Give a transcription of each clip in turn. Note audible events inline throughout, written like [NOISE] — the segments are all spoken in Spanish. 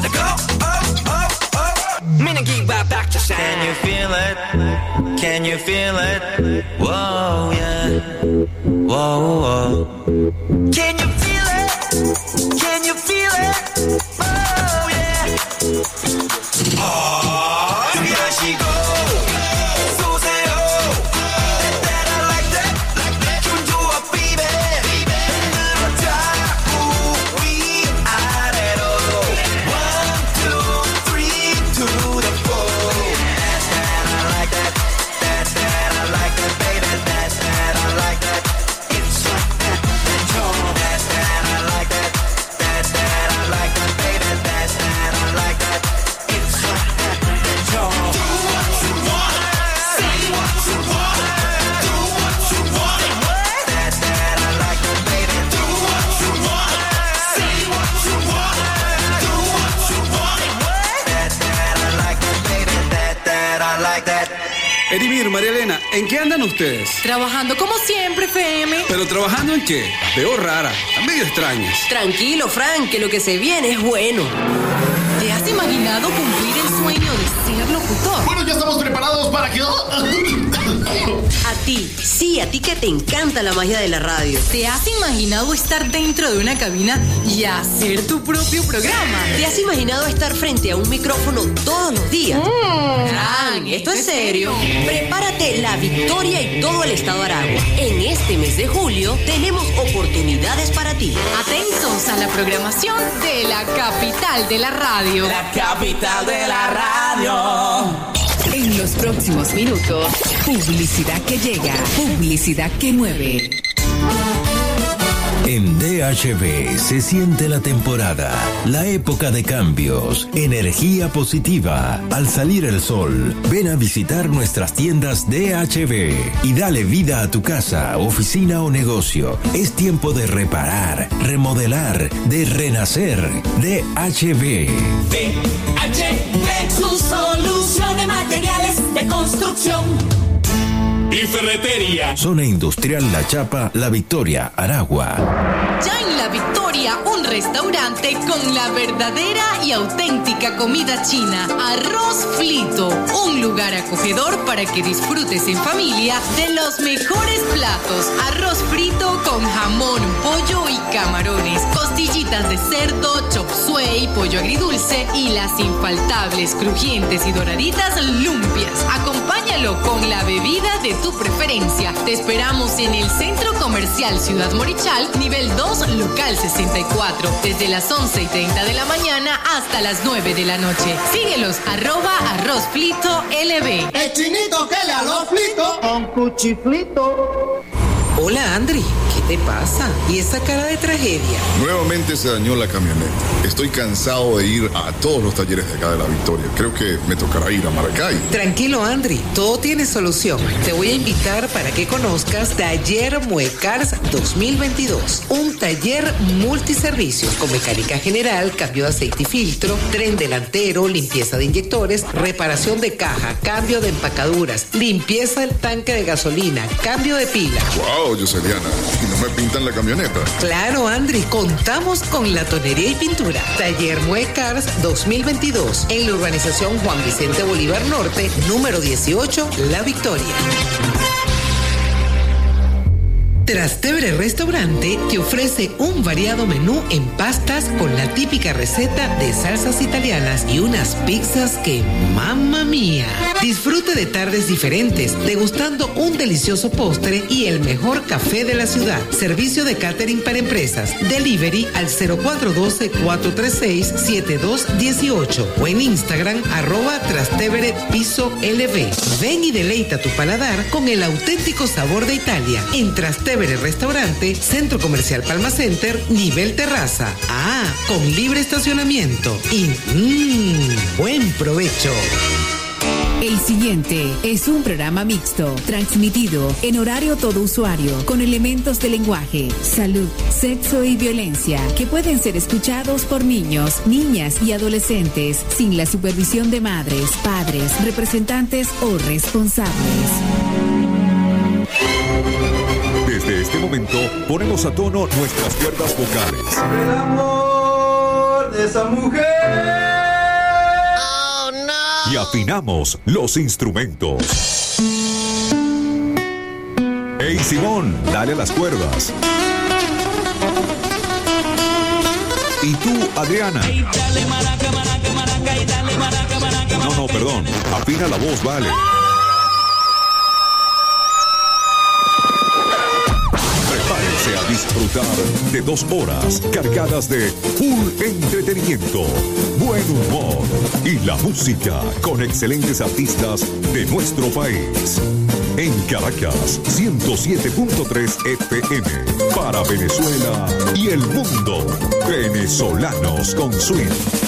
wanna go, oh, oh, oh. Meaning give back to shine. Can you feel it? Can you feel it? Whoa, yeah. Whoa, whoa. Can you feel it? Can you feel it? Oh yeah. ¿En qué andan ustedes? Trabajando como siempre, FM. ¿Pero trabajando en qué? Las veo raras, están medio extrañas. Tranquilo, Frank, que lo que se viene es bueno. ¿Te has imaginado cumplir el sueño de ser locutor? Bueno, ya estamos preparados para que. A ti, sí, a ti que te encanta la magia de la radio. ¿Te has imaginado estar dentro de una cabina y hacer tu propio programa? ¿Te has imaginado estar frente a un micrófono todos los días? Frank, esto es serio. Prepárate la victoria y todo el estado Aragua. En este mes de julio tenemos oportunidades para ti. Atentos a la programación de la capital de la radio. La capital de la radio. Los próximos minutos, publicidad que llega, publicidad que mueve. En DHB se siente la temporada, la época de cambios, energía positiva. Al salir el sol, ven a visitar nuestras tiendas DHB y dale vida a tu casa, oficina o negocio. Es tiempo de reparar, remodelar, de renacer. DHB. DHB, su solución de materiales de construcción. Y ferretería. Zona Industrial La Chapa, La Victoria, Aragua. Ya en La Victoria, un restaurante con la verdadera y auténtica comida china. Arroz Flito, un lugar acogedor para que disfrutes en familia de los mejores platos. Arroz frito con jamón, pollo y camarones, costillitas de cerdo, chop suey, pollo agridulce y las infaltables, crujientes y doraditas lumpias. Acompáñalo con la bebida de tu preferencia. Te esperamos en el Centro Comercial Ciudad Morichal, nivel 2, local 64, desde las 11 y 30 de la mañana hasta las 9 de la noche. Síguelos, arroba arroz flito LB. El chinito que le flito. Con cuchiflito. Hola Andri, ¿qué te pasa? ¿Y esa cara de tragedia? Nuevamente se dañó la camioneta. Estoy cansado de ir a todos los talleres de acá de la Victoria. Creo que me tocará ir a Maracay. Tranquilo Andri, todo tiene solución. Te voy a invitar para que conozcas Taller Muecars 2022. Un taller multiservicios con mecánica general, cambio de aceite y filtro, tren delantero, limpieza de inyectores, reparación de caja, cambio de empacaduras, limpieza del tanque de gasolina, cambio de pila. Wow, Yoseliana. ¿Y no me pintan la camioneta? Claro, Andri, contamos con la tonería y pintura. Taller Muecars 2022 en la urbanización Juan Vicente Bolívar Norte, número 18, La Victoria. Trastevere Restaurante te ofrece un variado menú en pastas con la típica receta de salsas italianas y unas pizzas que, mamma mía, disfrute de tardes diferentes, degustando un delicioso postre y el mejor café de la ciudad. Servicio de catering para empresas. Delivery al 0412-436-7218 o en Instagram arroba Trastevere Piso LV. Ven y deleita tu paladar con el auténtico sabor de Italia en Trastevere Restaurante, Centro Comercial Palma Center, nivel terraza. Ah, con libre estacionamiento. Y mmm, buen provecho. El siguiente es un programa mixto, transmitido en horario todo usuario, con elementos de lenguaje, salud, sexo y violencia, que pueden ser escuchados por niños, niñas y adolescentes, sin la supervisión de madres, padres, representantes o responsables. En este momento ponemos a tono nuestras cuerdas vocales. El amor de esa mujer. Oh, no. Y afinamos los instrumentos. Hey Simón, dale las cuerdas. Y tú, Adriana. No, no, perdón. Afina la voz, vale. Disfrutar de dos horas cargadas de full entretenimiento, buen humor y la música con excelentes artistas de nuestro país. En Caracas, 107.3 FM para Venezuela y el mundo. Venezolanos con Swing.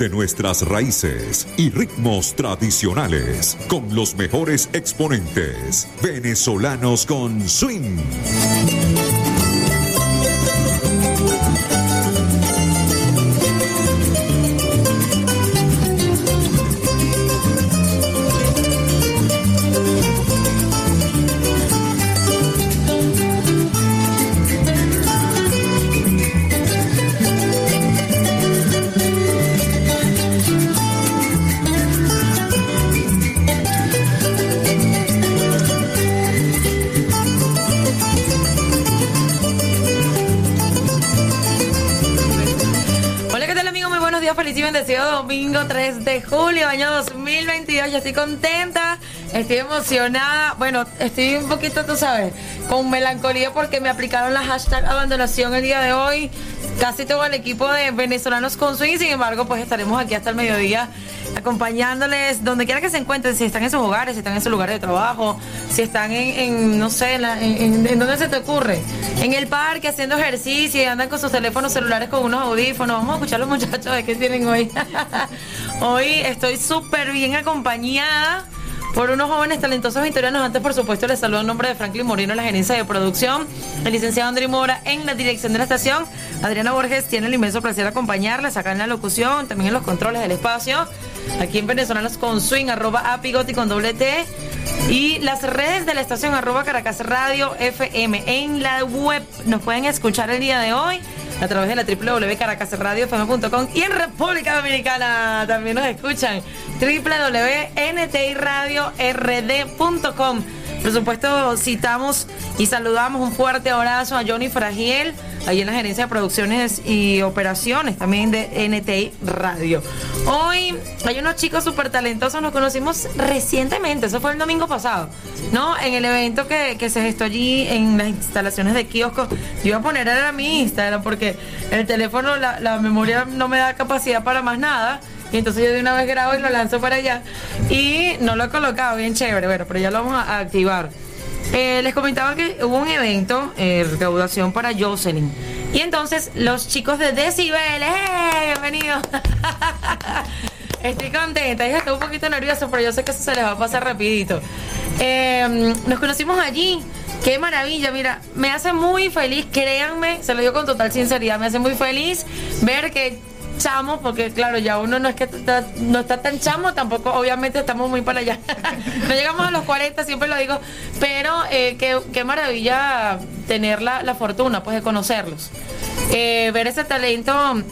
De nuestras raíces y ritmos tradicionales, con los mejores exponentes, venezolanos con swing. Estoy contenta, estoy emocionada. Bueno, estoy un poquito, tú sabes, con melancolía porque me aplicaron la hashtag abandonación el día de hoy. Casi todo el equipo de venezolanos con swing, sin embargo, pues estaremos aquí hasta el mediodía acompañándoles donde quiera que se encuentren, si están en sus hogares, si están en su lugar de trabajo, si están en, no sé, en, en, en dónde se te ocurre, en el parque haciendo ejercicio y andan con sus teléfonos celulares con unos audífonos. Vamos a escuchar a los muchachos de qué tienen hoy. [LAUGHS] hoy estoy súper bien acompañada por unos jóvenes talentosos victorianos. Antes, por supuesto, les saludo en nombre de Franklin Moreno, la gerencia de producción, el licenciado André Mora en la dirección de la estación. Adriana Borges tiene el inmenso placer de acompañarles acá en la locución, también en los controles del espacio. Aquí en Venezolanos con Swing, arroba apigoti con doble T. Y las redes de la estación, arroba Caracas Radio FM. En la web nos pueden escuchar el día de hoy a través de la www.caracasradiofm.com y en República Dominicana también nos escuchan. www.ntiradio.rd.com por supuesto citamos y saludamos un fuerte abrazo a Johnny Fragiel ahí en la gerencia de producciones y operaciones también de NTI Radio. Hoy hay unos chicos súper talentosos nos conocimos recientemente eso fue el domingo pasado no en el evento que, que se gestó allí en las instalaciones de kiosco yo iba a poner era mi Instagram porque el teléfono la, la memoria no me da capacidad para más nada y entonces yo de una vez grabo y lo lanzo para allá. Y no lo he colocado, bien chévere, bueno, pero ya lo vamos a activar. Eh, les comentaba que hubo un evento, eh, recaudación para Jocelyn. Y entonces los chicos de Decibel, ¡eh! Bienvenidos. [LAUGHS] Estoy contenta, ella está un poquito nerviosa, pero yo sé que eso se les va a pasar rapidito. Eh, nos conocimos allí. Qué maravilla, mira, me hace muy feliz, créanme, se lo digo con total sinceridad, me hace muy feliz ver que chamo, porque claro, ya uno no es que está- no está tan chamo, tampoco obviamente estamos muy para allá. [LAUGHS] no llegamos a los 40, siempre lo digo, pero eh, qué, qué maravilla tener la, la fortuna pues de conocerlos. Eh, ver ese talento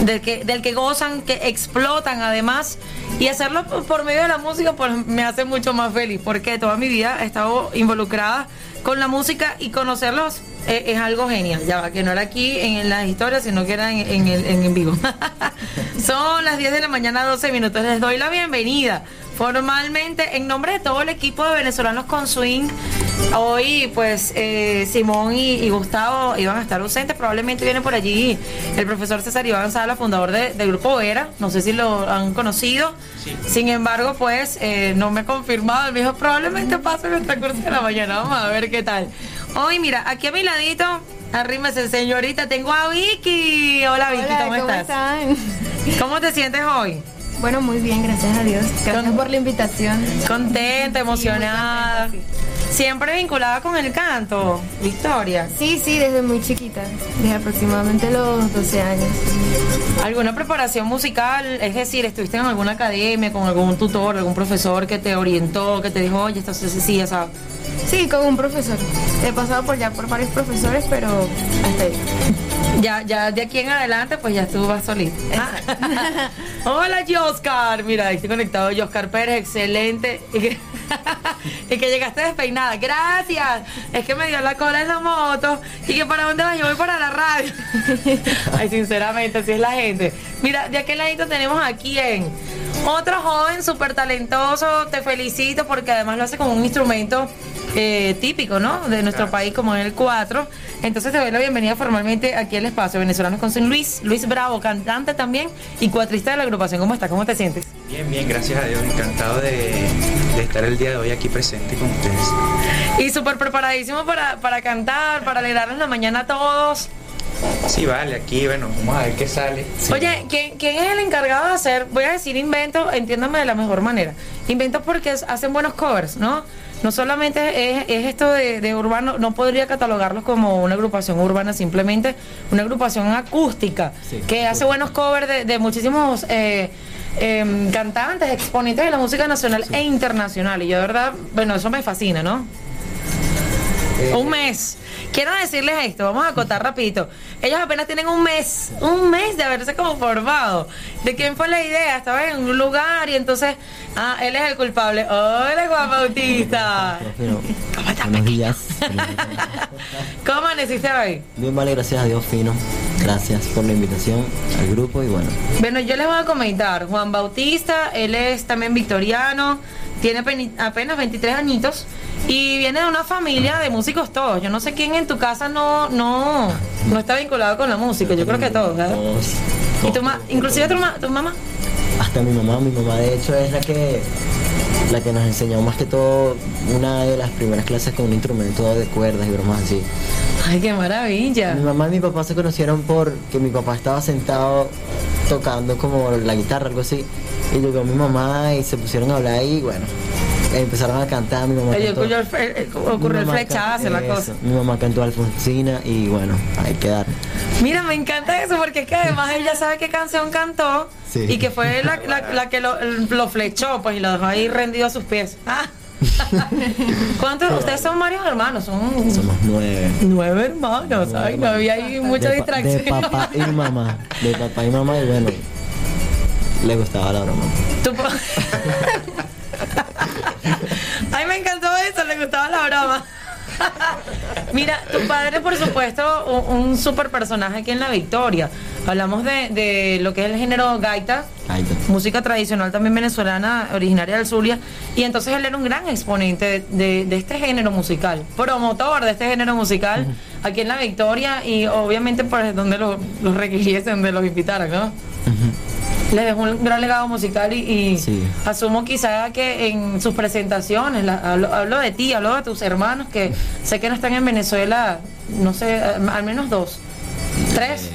del que, del que gozan, que explotan además, y hacerlo por, medio de la música pues me hace mucho más feliz, porque toda mi vida he estado involucrada con la música y conocerlos eh, es algo genial, ya va, que no era aquí en, las historias, sino que era en, en en vivo. [LAUGHS] Son las 10 de la mañana, 12 minutos, les doy la bienvenida formalmente en nombre de todo el equipo de venezolanos con swing. Hoy, pues, eh, Simón y, y Gustavo iban a estar ausentes. Probablemente viene por allí el profesor César Iván Sala, fundador de- del grupo Vera. No sé si lo han conocido. Sin embargo, pues, eh, no me ha confirmado. Él me dijo, probablemente pase en el transcurso de la mañana. Vamos a ver qué tal. Hoy, mira, aquí a mi ladito, arrímese, señorita, tengo a Vicky. Hola, Vicky, Hola, ¿cómo, ¿cómo estás? están? ¿Cómo te sientes hoy? Bueno, muy bien, gracias a Dios. Gracias por la invitación. Contenta, emocionada. Siempre vinculada con el canto, Victoria. Sí, sí, desde muy chiquita, desde aproximadamente los 12 años. ¿Alguna preparación musical? Es decir, ¿estuviste en alguna academia con algún tutor, algún profesor que te orientó, que te dijo, oye, esto se sí, ya sabes? Sí, con un profesor. He pasado por ya por varios profesores, pero hasta ahí. Ya, ya de aquí en adelante, pues ya tú vas solita. Ah. [LAUGHS] Hola, Joscar. Mira, ahí estoy conectado. Joscar Pérez, excelente. [LAUGHS] Y que, llegaste despeinada. Gracias. Es que me dio la cola en la moto. Y que para dónde vas, yo voy para la radio. [LAUGHS] Ay, sinceramente, así es la gente. Mira, de aquel ladito tenemos a quién. Otro joven súper talentoso. Te felicito porque además lo hace con un instrumento eh, típico, ¿no? De nuestro país, como en el 4. Entonces te doy la bienvenida formalmente aquí al espacio Venezolanos con Luis. Luis Bravo, cantante también y cuatrista de la agrupación. ¿Cómo estás? ¿Cómo te sientes? Bien, bien, gracias a Dios. Encantado de, de estar el día de hoy aquí presente con ustedes. Y súper preparadísimo para, para cantar, para alegrarnos la mañana a todos. Sí, vale, aquí, bueno, vamos a ver qué sale. Oye, ¿quién, quién es el encargado de hacer, voy a decir invento, entiéndame de la mejor manera, invento porque hacen buenos covers, ¿no? No solamente es, es esto de, de urbano, no podría catalogarlos como una agrupación urbana, simplemente una agrupación acústica que hace buenos covers de, de muchísimos eh, em, cantantes, exponentes de la música nacional e internacional. Y yo de verdad, bueno, eso me fascina, ¿no? Un mes. Quiero decirles esto, vamos a acotar rapidito. Ellos apenas tienen un mes, un mes de haberse como formado. ¿De quién fue la idea? Estaba en un lugar y entonces, ah, él es el culpable. Hola, Juan Bautista. Buenos días. ¿Cómo amaneciste hoy? Bien, vale, gracias a Dios, fino. Gracias por la invitación al grupo y bueno. Bueno, yo les voy a comentar. Juan Bautista, él es también victoriano, tiene apenas 23 añitos y viene de una familia de músicos todos. Yo no sé quién en tu casa no no no está vinculado con la música. Yo creo que todos, ¿verdad? Todos, ¿Y tu ma inclusive tu, ma- tu mamá? hasta mi mamá, mi mamá de hecho es la que la que nos enseñó más que todo una de las primeras clases con un instrumento de cuerdas y bromas así. Ay, qué maravilla. Mi mamá y mi papá se conocieron porque mi papá estaba sentado tocando como la guitarra, algo así. Y llegó mi mamá y se pusieron a hablar y bueno, empezaron a cantar. Mi mamá cantó- ocurrió eh, ocurrió mi mamá flechazo, can- la eso, cosa. Mi mamá cantó Alfonsina y bueno, hay que dar. Mira, me encanta eso porque es que además ella sabe qué canción cantó Sí. y que fue la, la- la que lo, lo flechó, pues, y lo dejó ahí rendido a sus pies. Ah. [LAUGHS] ¿Cuántos? Ustedes son varios hermanos, son Somos nueve. nueve hermanos. Ay, no había ahí mucha de, distracción. de papá y [LAUGHS] mamá. De papá y mamá y bueno, le gustaba la broma. Pa- [LAUGHS] Ay, me encantó eso, le gustaba la broma. Mira, tu padre, por supuesto, un, un super personaje aquí en La Victoria. Hablamos de, de lo que es el género gaita, Ay, música tradicional también venezolana, originaria del Zulia. Y entonces él era un gran exponente de, de- de este género musical, promotor de este género musical aquí en La Victoria y obviamente por donde lo- los requiriesen, donde los invitaran, ¿no? Le dejó un gran legado musical y, y Sí. asumo quizá que en sus presentaciones, la- hablo, hablo de ti, hablo de tus hermanos que sé que no están en Venezuela, no sé, al al menos dos, tres,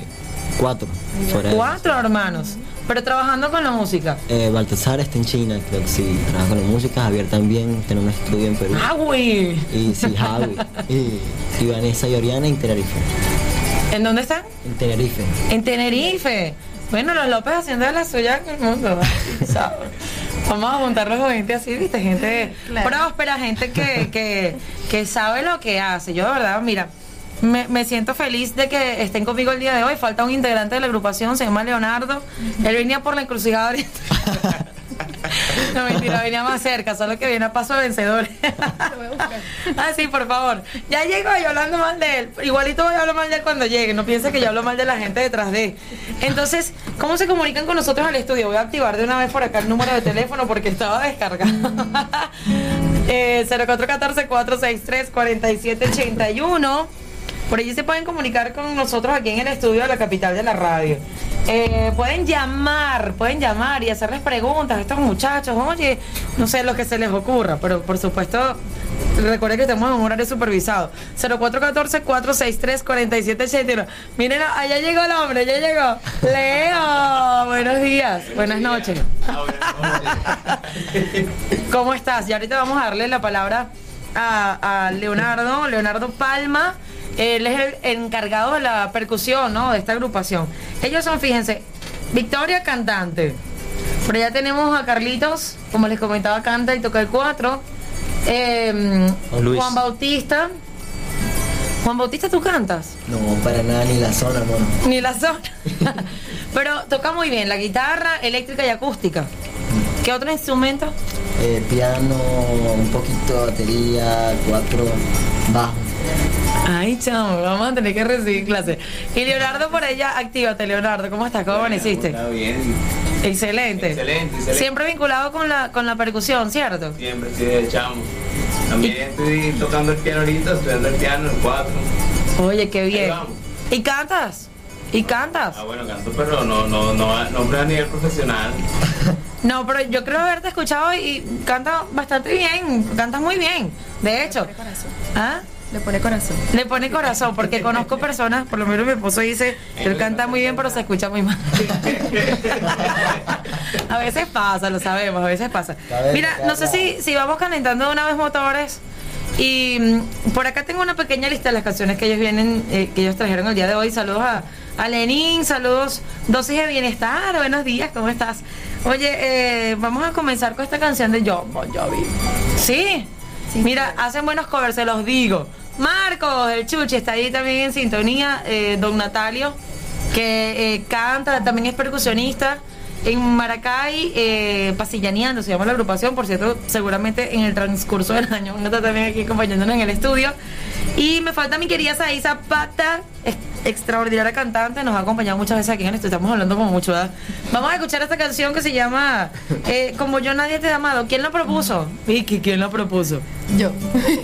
Cuatro. Fuera de- cuatro hermanos, pero trabajando con la música. Eh, Baltasar está en China, creo que sí, trabaja con la música. Javier también tiene un estudio en Perú. ¡Ah, güey! Y sí, Javi. [LAUGHS] y, y Vanessa y Oriana en Tenerife. ¿En dónde están? En Tenerife. En Tenerife. Bueno, los López haciendo de la suya en el mundo. Vamos a juntarlos con gente así, ¿viste? Gente Claro. próspera, gente que, que, que sabe lo que hace. Yo, de verdad, mira, me, me siento feliz de que estén conmigo el día de hoy. Falta un integrante de la agrupación, se llama Leonardo. Él venía por la encrucijada ahorita. [LAUGHS] [LAUGHS] No, mentira, venía más cerca, solo que viene a paso vencedor. ah, sí, por favor. Ya llego yo hablando mal de él. Igualito voy a hablar mal de él cuando llegue. No piense que yo hablo mal de la gente detrás de él. Entonces, ¿cómo se comunican con nosotros al estudio? Voy a activar de una vez por acá el número de teléfono porque estaba descargado. [LAUGHS] eh, 0414-463-4781. Por allí se pueden comunicar con nosotros aquí en el estudio de la capital de la radio. Eh, pueden llamar, pueden llamar y hacerles preguntas a estos muchachos, oye, no sé lo que se les ocurra, pero por supuesto, recuerden que estamos en un horario supervisado. 0414-463-4781. Miren, allá llegó el hombre, ya llegó. Leo, buenos días, buenas noches. ¿Cómo estás? Y ahorita vamos a darle la palabra a Leonardo, Leonardo Palma. Él es el encargado de la percusión, ¿no? De esta agrupación. Ellos son, fíjense, Victoria cantante. Por allá tenemos a Carlitos, como les comentaba, canta y toca el cuatro. Eh, Juan Luis. Juan Bautista. Juan Bautista, ¿tú cantas? No, para nada, ni la zona, no. Ni la zona. [LAUGHS] Pero toca muy bien la guitarra eléctrica y acústica. ¿Qué otro instrumento? Eh, piano, un poquito de batería, cuatro, bajo. Ay, chamo, vamos a tener que recibir clase. Y Leonardo por ella, actívate, Leonardo. ¿Cómo estás? ¿Cómo amaneciste? Está bien. Excelente. Excelente, excelente. Siempre vinculado con la, con la percusión, ¿cierto? Siempre de chamo. También estoy tocando el piano ahorita, estudiando el piano, el cuatro. Oye, qué bien. ¿Y cantas? ¿Y cantas? Ah, bueno, canto, pero no, no, no, no a nivel profesional. [LAUGHS] No, pero yo creo haberte escuchado y canta bastante bien. Cantas muy bien, de hecho. ¿Ah? Le pone corazón. Le pone corazón, porque conozco personas, por lo menos mi esposo dice, él canta muy bien, pero se escucha muy mal. [LAUGHS] a veces pasa, lo sabemos, a veces pasa. Mira, no sé si, si vamos calentando de una vez motores. Y mm, por acá tengo una pequeña lista de las canciones que ellos vienen, eh, que ellos trajeron el día de hoy. Saludos a, a Lenín, saludos, dosis de bienestar, buenos días, ¿cómo estás? Oye, eh, vamos a comenzar con esta canción de John Bon Jovi. ¿Sí? Mira, hacen buenos covers, se los digo. Marcos, el Chuchi, está ahí también en sintonía. eh, don Natalio, que eh, canta, también es percusionista. En Maracay, eh, Pasillaneando, se llama la agrupación, por cierto, seguramente en el transcurso del año, uno está también aquí acompañándonos en el estudio. Y me falta mi querida Saí Zapata, ex- extraordinaria cantante, nos ha acompañado muchas veces aquí en el estudio, estamos hablando como mucho, ¿verdad? Vamos a escuchar esta canción que se llama eh, Como yo nadie te ha amado. ¿Quién la propuso? Vicky, ¿quién la propuso? Yo.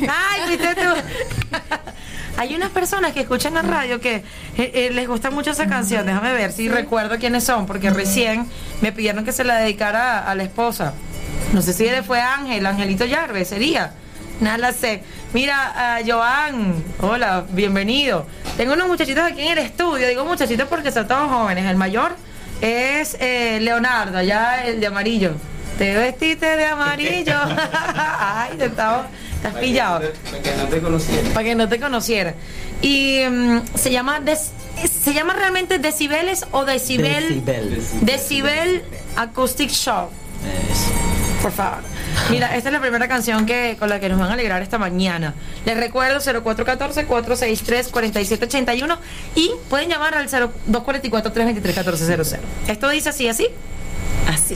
Ay, fuiste tú. [LAUGHS] Hay unas personas que escuchan la radio que eh, eh, les gusta mucho esa canción. Déjame ver si recuerdo quiénes son, porque recién me pidieron que se la dedicara a, a la esposa. No sé si fue Ángel, Angelito Yarve, sería. Nada la sé. Mira, a Joan, hola, bienvenido. Tengo unos muchachitos aquí en el estudio. Digo muchachitos porque son todos jóvenes. El mayor es eh, Leonardo, ya el de amarillo. Te vestiste de amarillo. [LAUGHS] Ay, te estaba, estás pillado. Para que no te conociera. Para que no te conociera. Y mm, se llama des- se llama realmente decibeles o decibel Decibel. decibel acoustic show. Por favor. Mira, esta es la primera canción que con la que nos van a alegrar esta mañana. Les recuerdo 0414-463-4781 y pueden llamar al 0244-323-1400. Esto dice así, así. Así.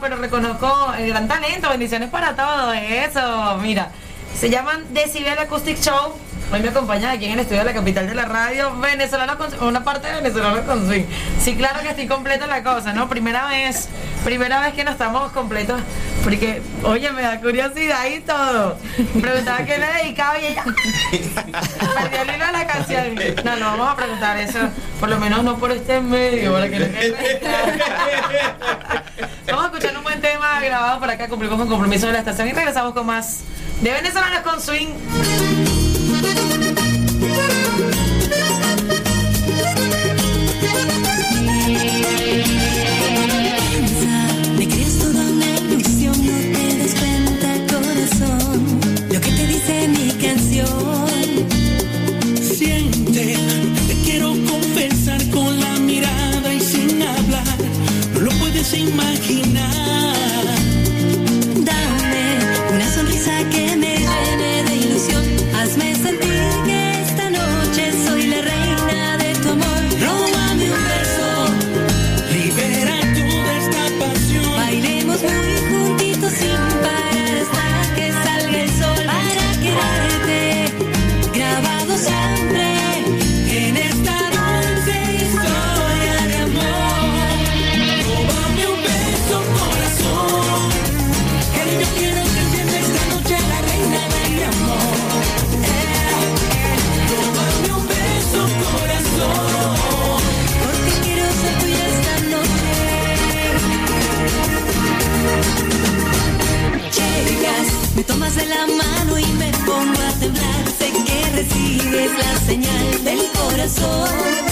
pero reconozco el gran talento. Bendiciones para todos. Eso, mira. Se llaman Decibel Acoustic Show. Hoy me acompañan aquí en el estudio de la capital de la radio, venezolano con, una parte de venezolano con swing. Sí, claro que estoy completa la cosa, ¿no? Primera vez, primera vez que no estamos completos, porque, oye, me da curiosidad y todo. Preguntaba qué le dedicaba y ella [LAUGHS] perdió el la canción. No, no vamos a preguntar eso, por lo menos no por este medio, para que no quede Vamos a escuchar un buen tema grabado por acá, cumplimos con compromiso de la estación y regresamos con más de venezolanos con swing. Me crees toda una ilusión, no te das cuenta, corazón. Lo que te dice mi canción. Siente, te quiero confesar con la mirada y sin hablar. No lo puedes imaginar. Una la señal del corazón.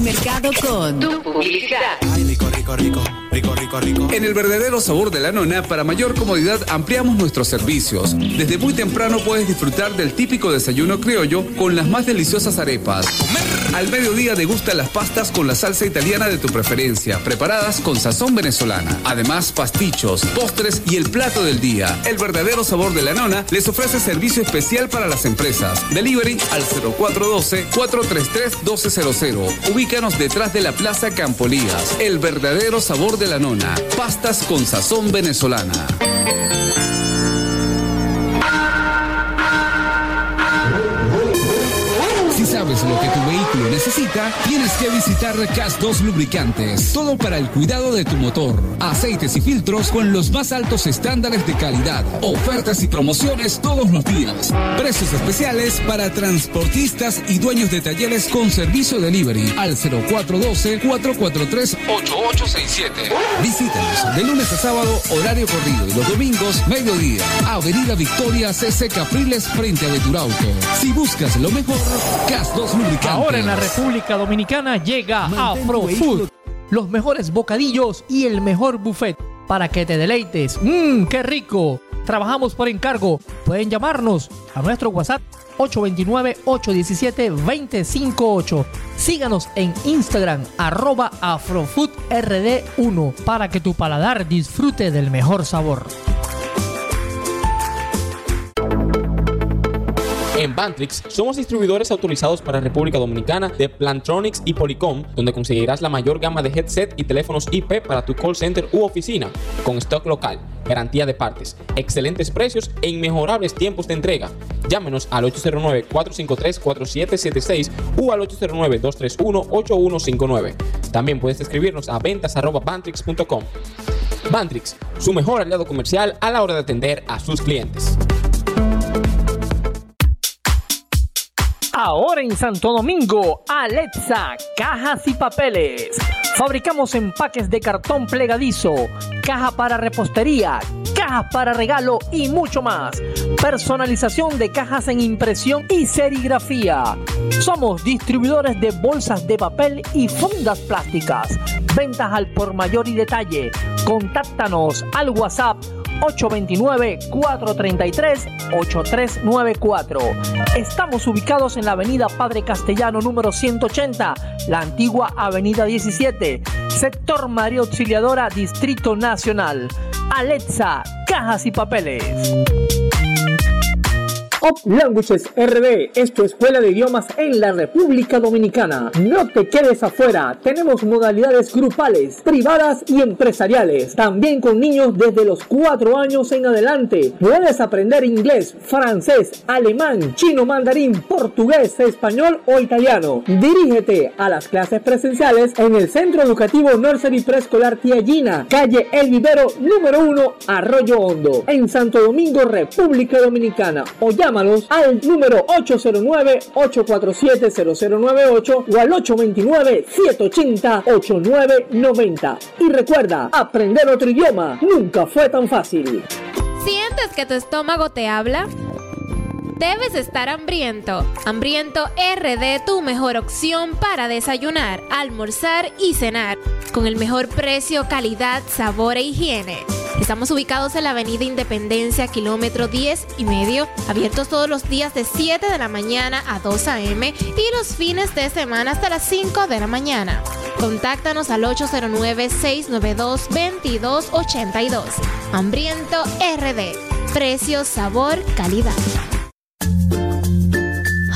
Mercado con tu publicidad. rico, rico, rico, rico, rico, rico. En el verdadero sabor de la nona, para mayor comodidad, ampliamos nuestros servicios. Desde muy temprano puedes disfrutar del típico desayuno criollo con las más deliciosas arepas. Al mediodía degusta las pastas con la salsa italiana de tu preferencia, preparadas con sazón venezolana. Además, pastichos, postres y el plato del día. El verdadero sabor de la nona les ofrece servicio especial para las empresas. Delivery al 0412-433-1200. Ubícanos detrás de la Plaza Campolías. El verdadero sabor de la nona. Pastas con sazón venezolana. Lo que tu vehículo necesita, tienes que visitar CAS 2 Lubricantes. Todo para el cuidado de tu motor. Aceites y filtros con los más altos estándares de calidad. Ofertas y promociones todos los días. Precios especiales para transportistas y dueños de talleres con servicio delivery al 0412-443-8867. Visítanos de lunes a sábado, horario corrido y los domingos, mediodía. Avenida Victoria CC Capriles frente a Veturauto. Si buscas lo mejor, CAS 2 Lubricantes. Ahora en la República Dominicana llega Afrofood. Los mejores bocadillos y el mejor buffet para que te deleites. ¡Mmm, qué rico! Trabajamos por encargo. Pueden llamarnos a nuestro WhatsApp 829-817-258. Síganos en Instagram arroba afrofoodrd1 para que tu paladar disfrute del mejor sabor. En Bantrix somos distribuidores autorizados para República Dominicana de Plantronics y Polycom, donde conseguirás la mayor gama de headset y teléfonos IP para tu call center u oficina, con stock local, garantía de partes, excelentes precios e inmejorables tiempos de entrega. Llámenos al 809-453-4776 o al 809-231-8159. También puedes escribirnos a ventas.bantrix.com. Bantrix, su mejor aliado comercial a la hora de atender a sus clientes. Ahora en Santo Domingo, Alexa, cajas y papeles. Fabricamos empaques de cartón plegadizo, caja para repostería, cajas para regalo y mucho más. Personalización de cajas en impresión y serigrafía. Somos distribuidores de bolsas de papel y fundas plásticas. Ventas al por mayor y detalle. Contáctanos al WhatsApp 829-433-8394. Estamos ubicados en la avenida Padre Castellano número 180, la antigua avenida 17, sector María Auxiliadora, Distrito Nacional. Alexa, cajas y papeles. Up Languages RD es tu escuela de idiomas en la República Dominicana. No te quedes afuera. Tenemos modalidades grupales, privadas y empresariales. También con niños desde los 4 años en adelante. Puedes aprender inglés, francés, alemán, chino, mandarín, portugués, español o italiano. Dirígete a las clases presenciales en el Centro Educativo Nursery Preescolar Tía Gina, calle El Vivero número 1, Arroyo Hondo, en Santo Domingo, República Dominicana. O al número 809-847-0098 o al 829-780-8990. Y recuerda, aprender otro idioma nunca fue tan fácil. ¿Sientes que tu estómago te habla? Debes estar hambriento. Hambriento RD, tu mejor opción para desayunar, almorzar y cenar. Con el mejor precio, calidad, sabor e higiene. Estamos ubicados en la Avenida Independencia, kilómetro 10 y medio, abiertos todos los días de 7 de la mañana a 2 a.m. y los fines de semana hasta las 5 de la mañana. Contáctanos al 809-692-2282. Hambriento RD. Precio, sabor, calidad.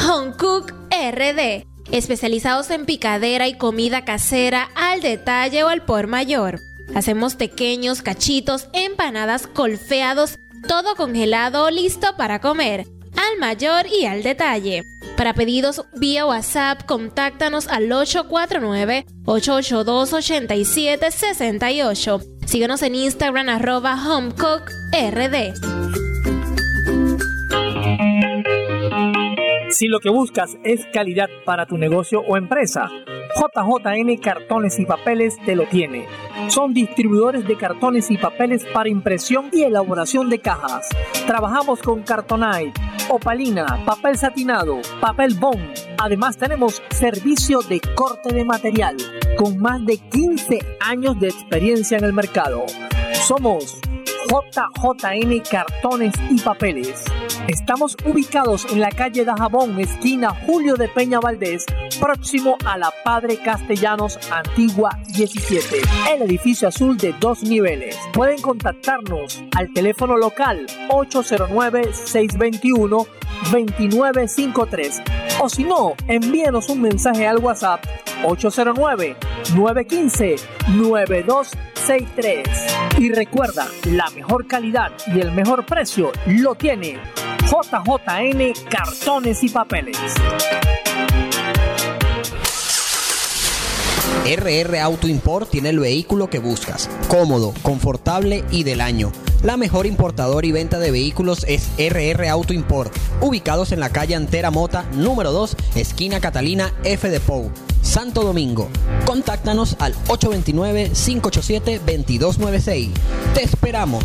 Home Cook RD. Especializados en picadera y comida casera al detalle o al por mayor. Hacemos pequeños cachitos, empanadas, colfeados, todo congelado listo para comer, al mayor y al detalle. Para pedidos vía WhatsApp, contáctanos al 849-882-8768. Síguenos en Instagram arroba homecookRD. Si lo que buscas es calidad para tu negocio o empresa, JJN Cartones y Papeles te lo tiene. Son distribuidores de cartones y papeles para impresión y elaboración de cajas. Trabajamos con Cartonite, opalina, papel satinado, papel bond. Además tenemos servicio de corte de material con más de 15 años de experiencia en el mercado. Somos JJN Cartones y Papeles. Estamos ubicados en la calle Dajabón, esquina Julio de Peña Valdés, próximo a la Padre Castellanos Antigua 17, el edificio azul de dos niveles. Pueden contactarnos al teléfono local 809-621-2953 o si no, envíenos un mensaje al WhatsApp 809-915-9263. Y recuerda, la mejor calidad y el mejor precio lo tiene JJN Cartones y Papeles. RR Auto Import tiene el vehículo que buscas. Cómodo, confortable y del año. La mejor importadora y venta de vehículos es RR Auto Import, ubicados en la calle Antera Mota, número 2, esquina Catalina F de Pou, Santo Domingo. Contáctanos al 829-587-2296. Te esperamos.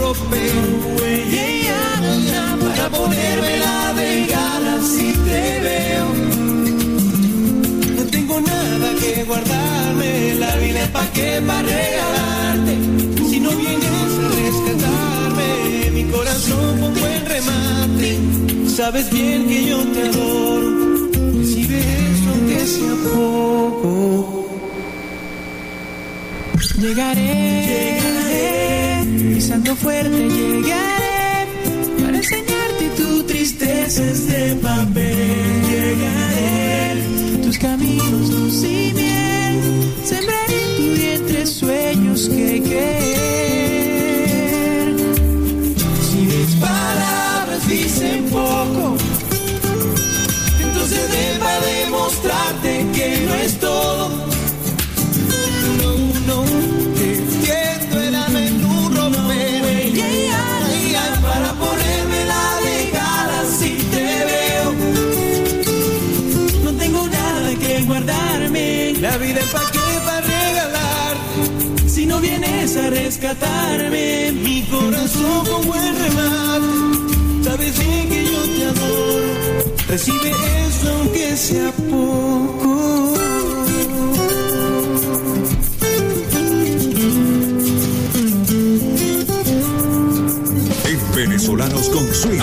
Ropero ella, ella, para ponerme la bengala si te veo. No tengo nada que guardarme, la vida es pa' qué, pa' regalarte. Si no vienes a rescatarme, mi corazón pongo en remate. Sabes bien que yo te adoro, recibe eso aunque sea poco. Llegaré, llegaré, pisando fuerte llegaré, para enseñarte tu tristeza es de papel. Llegaré, tus caminos, luz y miel, sembraré en tu vientre sueños que querer. A rescatarme, mi corazón con buen remate. Sabes bien que yo te adoro. Recibe eso aunque sea poco. En Venezolanos con Swing.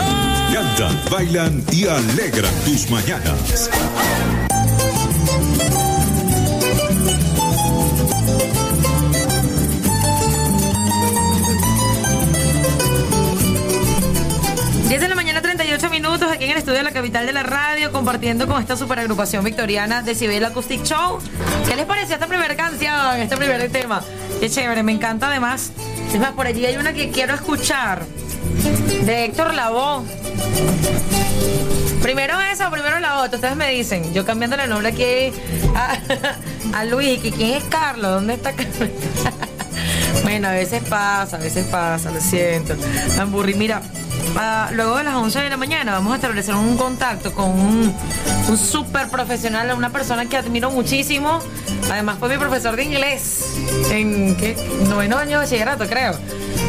Cantan, bailan y alegran tus mañanas. De la capital de la radio, compartiendo con esta super agrupación victoriana de Cibel Acoustic Show. ¿Qué les pareció esta primera canción, este primer tema? Qué chévere, me encanta además. Es por allí hay una que quiero escuchar, de Héctor Lavoe. Primero esa o primero la otra, ustedes me dicen. Yo cambiando el nombre aquí a, [LAUGHS] Luis, ¿quién es Carlos? ¿Dónde está Carlos? [LAUGHS] bueno, a veces pasa, a veces pasa, lo siento. Me aburrí. Mira, ah, luego de las 11 de la mañana vamos a establecer un contacto con un, un súper profesional, una persona que admiro muchísimo. Además fue mi profesor de inglés en ¿qué? noveno año de bachillerato, creo.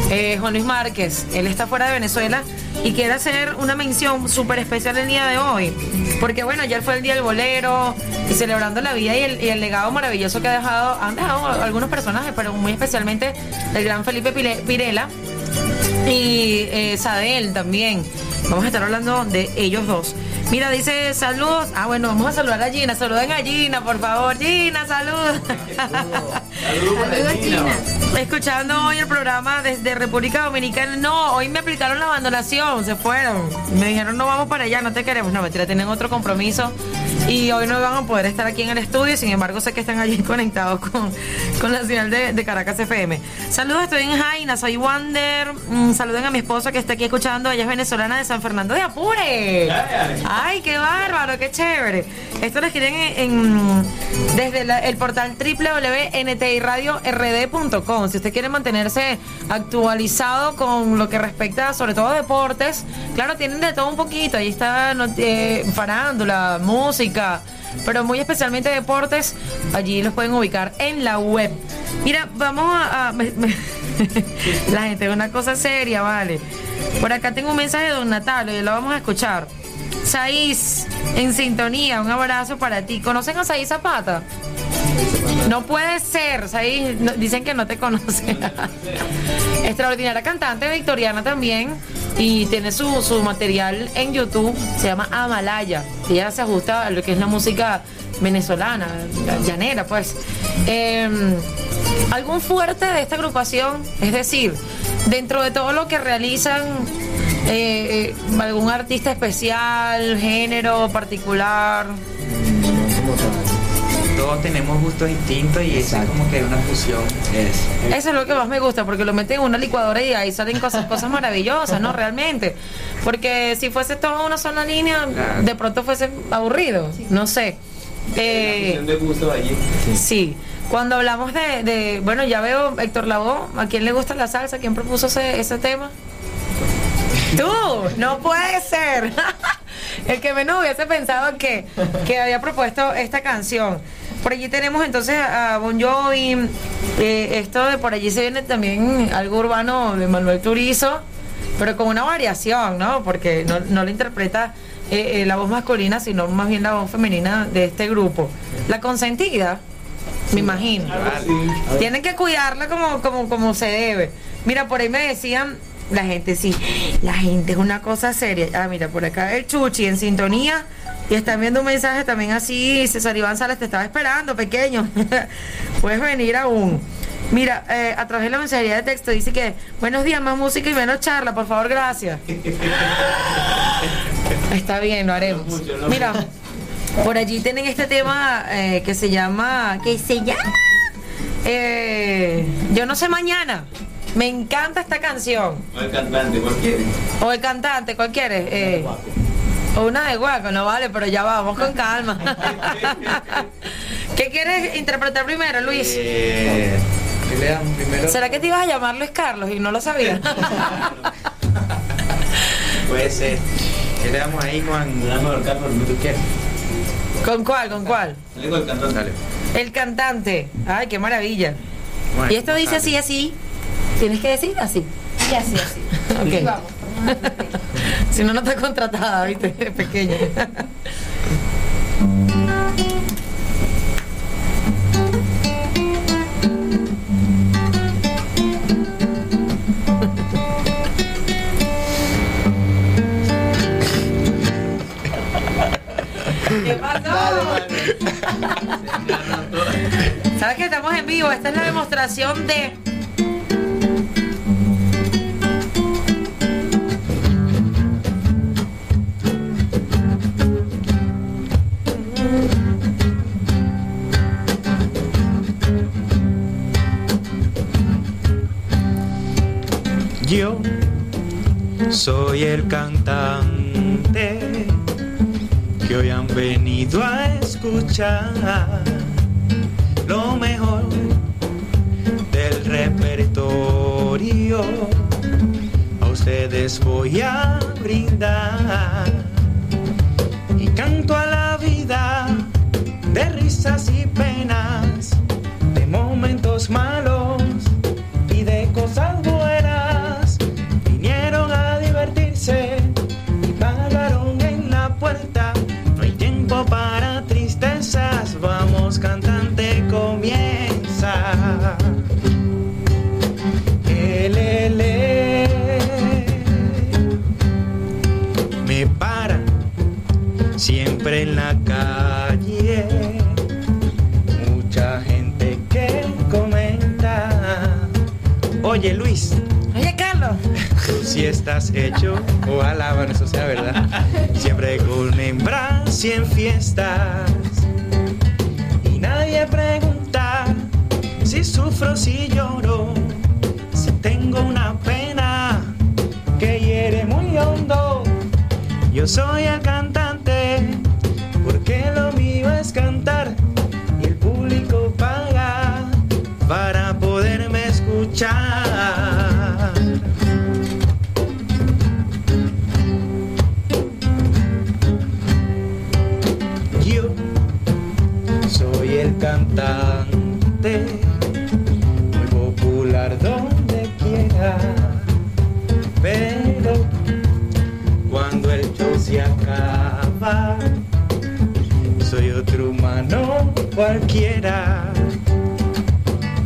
Eh, Juan Luis Márquez. Él está fuera de Venezuela y quiere hacer una mención súper especial el día de hoy. Porque bueno, ayer fue el día del bolero y celebrando la vida y el, y el legado maravilloso que ha dejado, han dejado algunos personajes, pero muy especialmente el gran Felipe Pirela y eh, Sadel también. Vamos a estar hablando de ellos dos. Mira, dice saludos. Ah, bueno, vamos a saludar a Gina. Saluden a Gina, por favor. Gina, salud. Saludos, Gina. Escuchando hoy el programa desde República Dominicana. No, hoy me aplicaron la abandonación, se fueron. Me dijeron, no vamos para allá, no te queremos. No, mentira, tienen otro compromiso. Y hoy no van a poder estar aquí en el estudio. Sin embargo, sé que están allí [LAUGHS] conectados con, con la señal de, de Caracas FM. Saludos, estoy en Jaina, soy Wander. Mm, saluden a mi esposa que está aquí escuchando. Ella es venezolana de San Fernando de Apure. Ay, qué bárbaro, qué chévere. Esto lo escriben en, desde el portal www.ntiradiord.com. Si usted quiere mantenerse actualizado con lo que respecta sobre todo deportes, claro, tienen de todo un poquito. Ahí está eh, farándula, música, pero muy especialmente deportes. Allí los pueden ubicar en la web. Mira, vamos a... [LAUGHS] la gente es una cosa seria, vale. Por acá tengo un mensaje de Don Natalio y lo vamos a escuchar. Saiz, en sintonía, un abrazo para ti. ¿Conocen a Saiz Zapata? No puede ser, Saiz, dicen que no te [LAUGHS] conocen. Extraordinaria cantante victoriana también y tiene su, su material en YouTube, se llama Amalaya. Ella se ajusta a lo que es la música venezolana, llanera, pues. Eh, ¿Algún fuerte de esta agrupación? Es decir, dentro de todo lo que realizan, eh, eh, algún artista especial, género particular. Todos tenemos gustos distintos y eso es como que una fusión. Eso es lo que más me gusta, porque lo meten en una licuadora y ahí salen cosas, cosas maravillosas, ¿no? Realmente. Porque si fuese toda una sola línea, de pronto fuese aburrido, no sé. Eh, de gusto allí. sí. Cuando hablamos de, de- bueno, ya veo Héctor Lavoe, ¿a quién le gusta la salsa? ¿Quién propuso ese, ese tema? Tú, no puede ser. [LAUGHS] El que menos hubiese pensado que, que había propuesto esta canción. Por allí tenemos entonces a Bon Jovi. eh, esto de por allí se viene también algo urbano de Manuel Turizo, pero con una variación, ¿no? Porque no, no lo interpreta eh, eh, la voz masculina, sino más bien la voz femenina de este grupo. La consentida, me imagino. Tienen que cuidarla como, como, como se debe. Mira, por ahí me decían, la gente sí, la gente es una cosa seria. Ah, mira, por acá el Chuchi en sintonía. Y están viendo un mensaje también así, César Iván Salas, te estaba esperando, pequeño. [LAUGHS] Puedes venir aún. Mira, eh, a través de la mensajería de texto dice que buenos días, más música y menos charla, por favor, gracias. [LAUGHS] Está bien, lo haremos. Mira, por allí tienen este tema eh, que se llama. que se llama? Eh, Yo no sé mañana. Me encanta esta canción. El cantante, cualquiera. O el cantante, ¿cuál quieres? Eh, o una de guaco, no vale, pero ya vamos con calma. [LAUGHS] ¿Qué quieres interpretar primero, Luis? Eh, ¿qué le damos primero? ¿Será que te ibas a llamar Luis Carlos y no lo sabía? [LAUGHS] Puede ser. ¿Qué le damos ahí? Le damos el Carlos, lo que tú quieras. ¿Con cuál? ¿Con cuál? Le digo el cantante. El cantante. Ay, qué maravilla. Bueno, y esto dice así, así. Tienes que decir así. Y así, así. [LAUGHS] Ok. Vamos. [LAUGHS] Si no, no está contratada, ¿viste? [LAUGHS] Pequeña. ¿Qué pasó? ¿Sabes que estamos en vivo? Esta es la demostración de Yo soy el cantante que hoy han venido a escuchar lo mejor del repertorio. A ustedes voy a brindar canto a la vida de risas y penas, de momentos malos y de cosas buenas. Oye, Luis. Oye, Carlos. Tú [LAUGHS] si estás hecho, ojalá, bueno, eso sea verdad. Siempre con hembras y en fiestas. Y nadie pregunta si sufro, si lloro, si tengo una pena que hiere muy hondo. Yo soy el el cantante, muy popular donde quiera, pero cuando el show se acaba, soy otro humano cualquiera.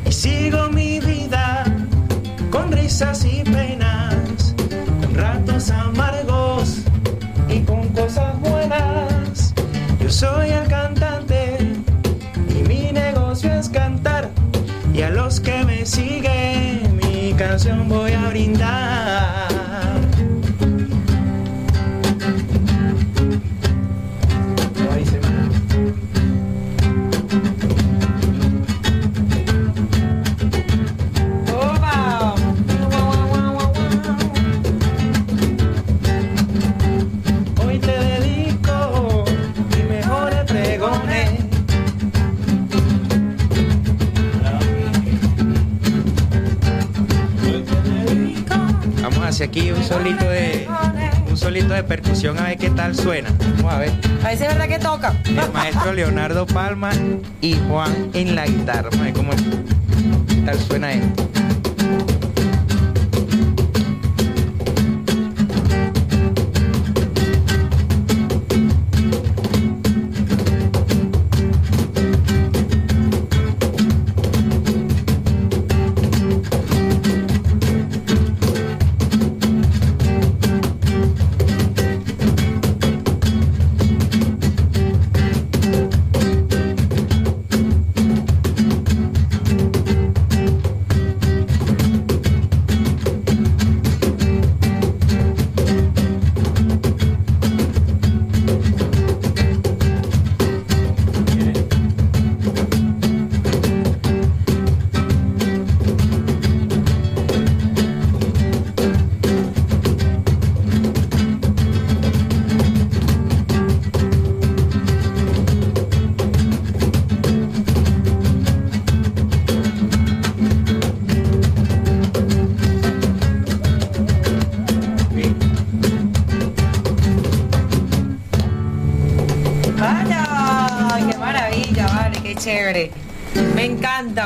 Y sigo mi vida con risas y penas, con ratos amargos y con cosas buenas. Yo soy que me siguen mi canción voy a brindar. A ver qué tal suena. Vamos a ver. A ver si es verdad que toca. El maestro Leonardo Palma y Juan en la guitarra. Vamos a ver cómo qué tal suena esto.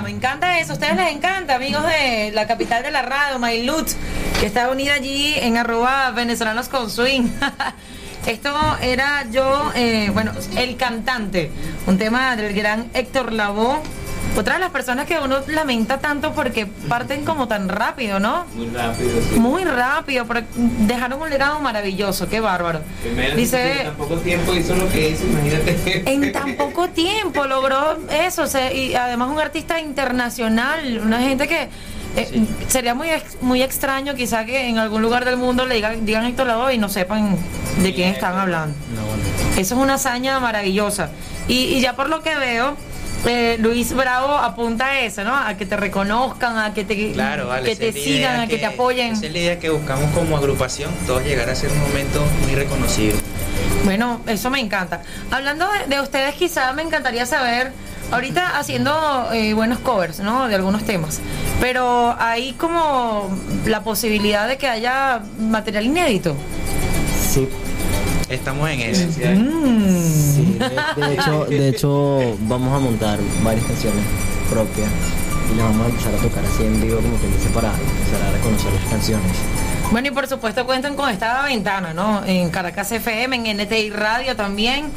Me encanta eso. A ustedes les encanta, amigos de la capital de la radio, Mailut, que está unida allí en arroba venezolanos con swing. [LAUGHS] Esto era yo, eh, bueno, el cantante, un tema del gran Héctor Lavoe. Otra de las personas que uno lamenta tanto porque parten como tan rápido, ¿no? Muy rápido, Muy rápido, pero dejaron un legado maravilloso, qué bárbaro. Dice, en poco tiempo hizo lo que hizo, imagínate. en tan poco tiempo logró eso, o sea, y además un artista internacional, una gente que eh, sería muy muy extraño quizá que en algún lugar del mundo le digan, digan Héctor Lavoe y no sepan de quién están hablando. Eso es una hazaña maravillosa. Y, y ya por lo que veo, eh, Luis Bravo apunta a eso, ¿no? A que te reconozcan, a que te, Claro, vale. que te sigan, a que te apoyen. Esa es la idea que buscamos como agrupación, todos llegar a ser un momento muy reconocido. Bueno, eso me encanta. Hablando de, de ustedes, quizá me encantaría saber, ahorita haciendo eh, buenos covers, ¿no? De algunos temas, pero hay como la posibilidad de que haya material inédito. Sí. Estamos en eso. Sí, de, de hecho, de hecho vamos a montar varias canciones propias y las vamos a empezar a tocar así en vivo como que dice para empezar a reconocer las canciones. Bueno, y por supuesto cuentan con esta ventana, ¿no? En Caracas FM, en NTI Radio también.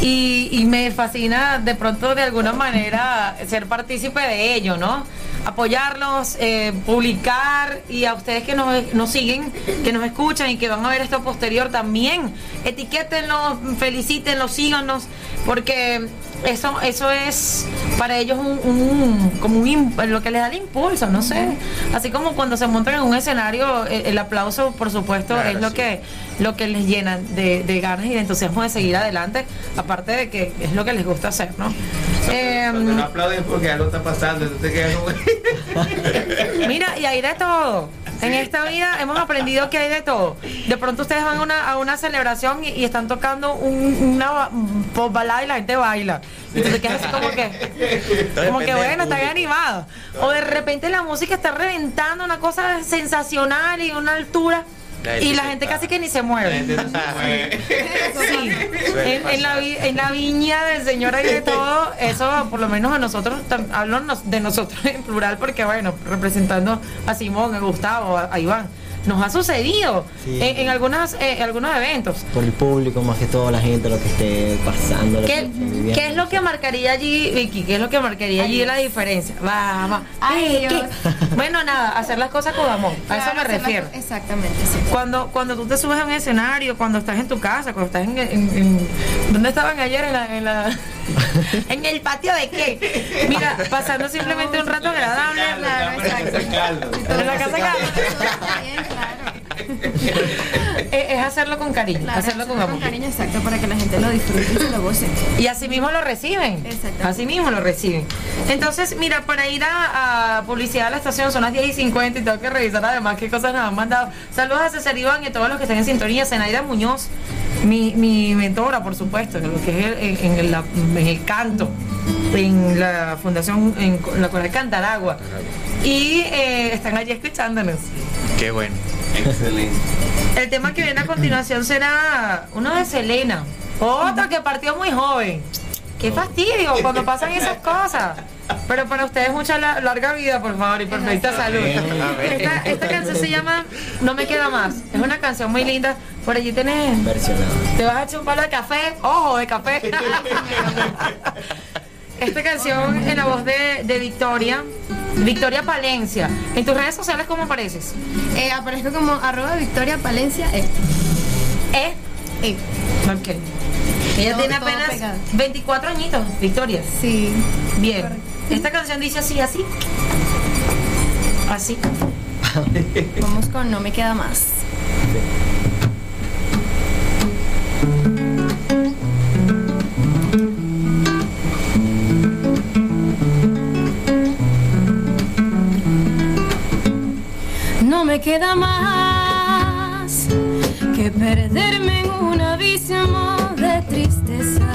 Y, y me fascina de pronto de alguna manera ser partícipe de ello, ¿no? Apoyarlos, eh, publicar y a ustedes que nos, nos siguen, que nos escuchan y que van a ver esto posterior también, etiquétenlos, felicítenlos, síganos, porque eso, eso es para ellos un, un- como un lo que les da el impulso, no sé. Así como cuando se montan en un escenario, el, el aplauso, por supuesto, Claro, es lo sí. que lo que les llena de, de ganas y de entusiasmo de seguir adelante, aparte de que es lo que les gusta hacer, ¿no? Eh, Cuando no aplauden porque algo está pasando, entonces como... [LAUGHS] Mira, y hay de todo. En esta vida hemos aprendido que hay de todo. De pronto ustedes van a una, a una celebración y, y están tocando un- una pop balada y la gente baila. Y tú te quedas así como que, como que bueno, está bien animado. O de repente la música está reventando una cosa sensacional y una altura. La Y la gente casi que ni se mueve. La gente no se mueve. Sí, en, en la, en viña del Señor hay de todo, eso por lo menos a nosotros, tam- hablo de nosotros en plural porque bueno, representando a Simón, a Gustavo, a, a Iván, nos ha sucedido Sí. en, en algunas, eh, algunos eventos. Por el público, más que todo la gente, lo que esté pasando. Lo ¿Qué, que esté viviendo. qué es lo que marcaría allí, Vicky? ¿Qué es lo que marcaría allí la diferencia? Va, va. Ay. Bueno, nada, hacer las cosas con amor, a eso me las refiero. Exactamente, sí. Cuando, cuando tú te subes a un escenario, cuando estás en tu casa, cuando estás en... en- en- ¿Dónde estaban ayer? En, la, en, la- [LAUGHS] ¿En el patio de qué? Mira, pasando simplemente un rato agradable. Claro. En la casa Carlos. better. [LAUGHS] es, es hacerlo con cariño, Claro, hacerlo con amor. con cariño exacto para que la gente lo disfrute y se lo goce. Y así mismo lo reciben. Así mismo lo reciben. Entonces, mira, para ir a, a publicidad a la estación son las 10 y 50 y tengo que revisar además qué cosas nos han mandado. Saludos a César Iván y a todos los que están en sintonía. Zenaida Muñoz, mi, mi mentora, por supuesto, en lo que es el, en, en la- en el canto, en la Fundación, en la Coral Cantaragua. Y eh, están allí escuchándonos. Qué bueno. Excelente. El tema que viene a continuación será uno de Selena. Otro que partió muy joven. Qué fastidio cuando pasan esas cosas. Pero para ustedes mucha la- larga vida, por favor, y perfecta salud. Esta, esta canción se llama No me queda más. Es una canción muy linda. Por allí tenés. Versionado. Te vas a echar un palo de café. Ojo, de café. [LAUGHS] Esta canción en la voz de, de Victoria. Victoria Palencia. En tus redes sociales, ¿cómo apareces? Eh, aparezco como arroba Victoria Palencia E. ¿Eh? E. Ok. Ella Todo- tiene apenas pegado. 24 añitos, Victoria. Sí. Bien. Esta canción dice así, así. Así. Vamos con No me queda más. No me queda más que perderme en un abismo de tristeza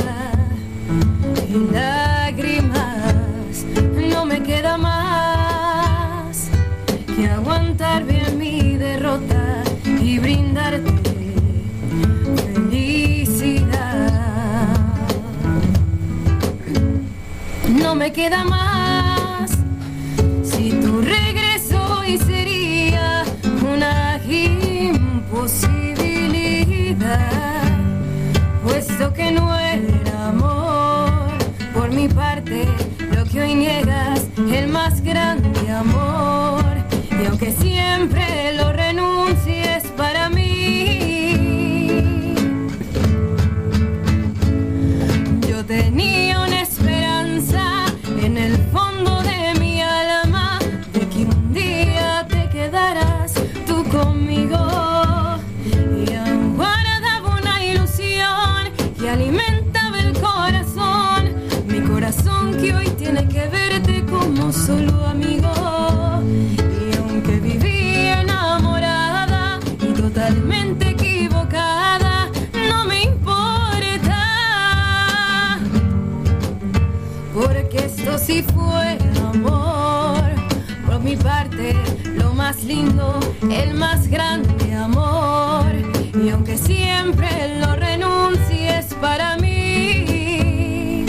y lágrimas. No me queda más que aguantar bien mi derrota y brindarte felicidad. No me queda más puesto que no era amor. Por mi parte lo que hoy niegas, el más grande amor, y aunque siempre lo renuncies más lindo, el más grande amor. Y aunque siempre lo renuncies para mí,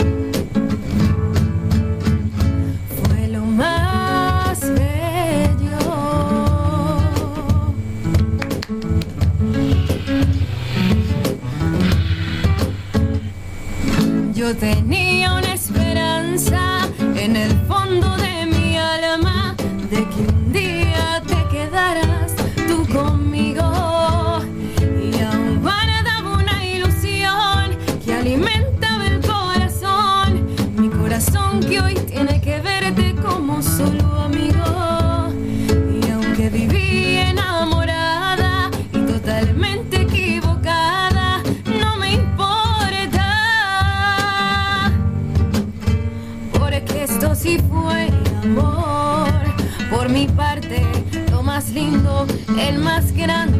fue lo más bello. Yo tenía una esperanza en el el más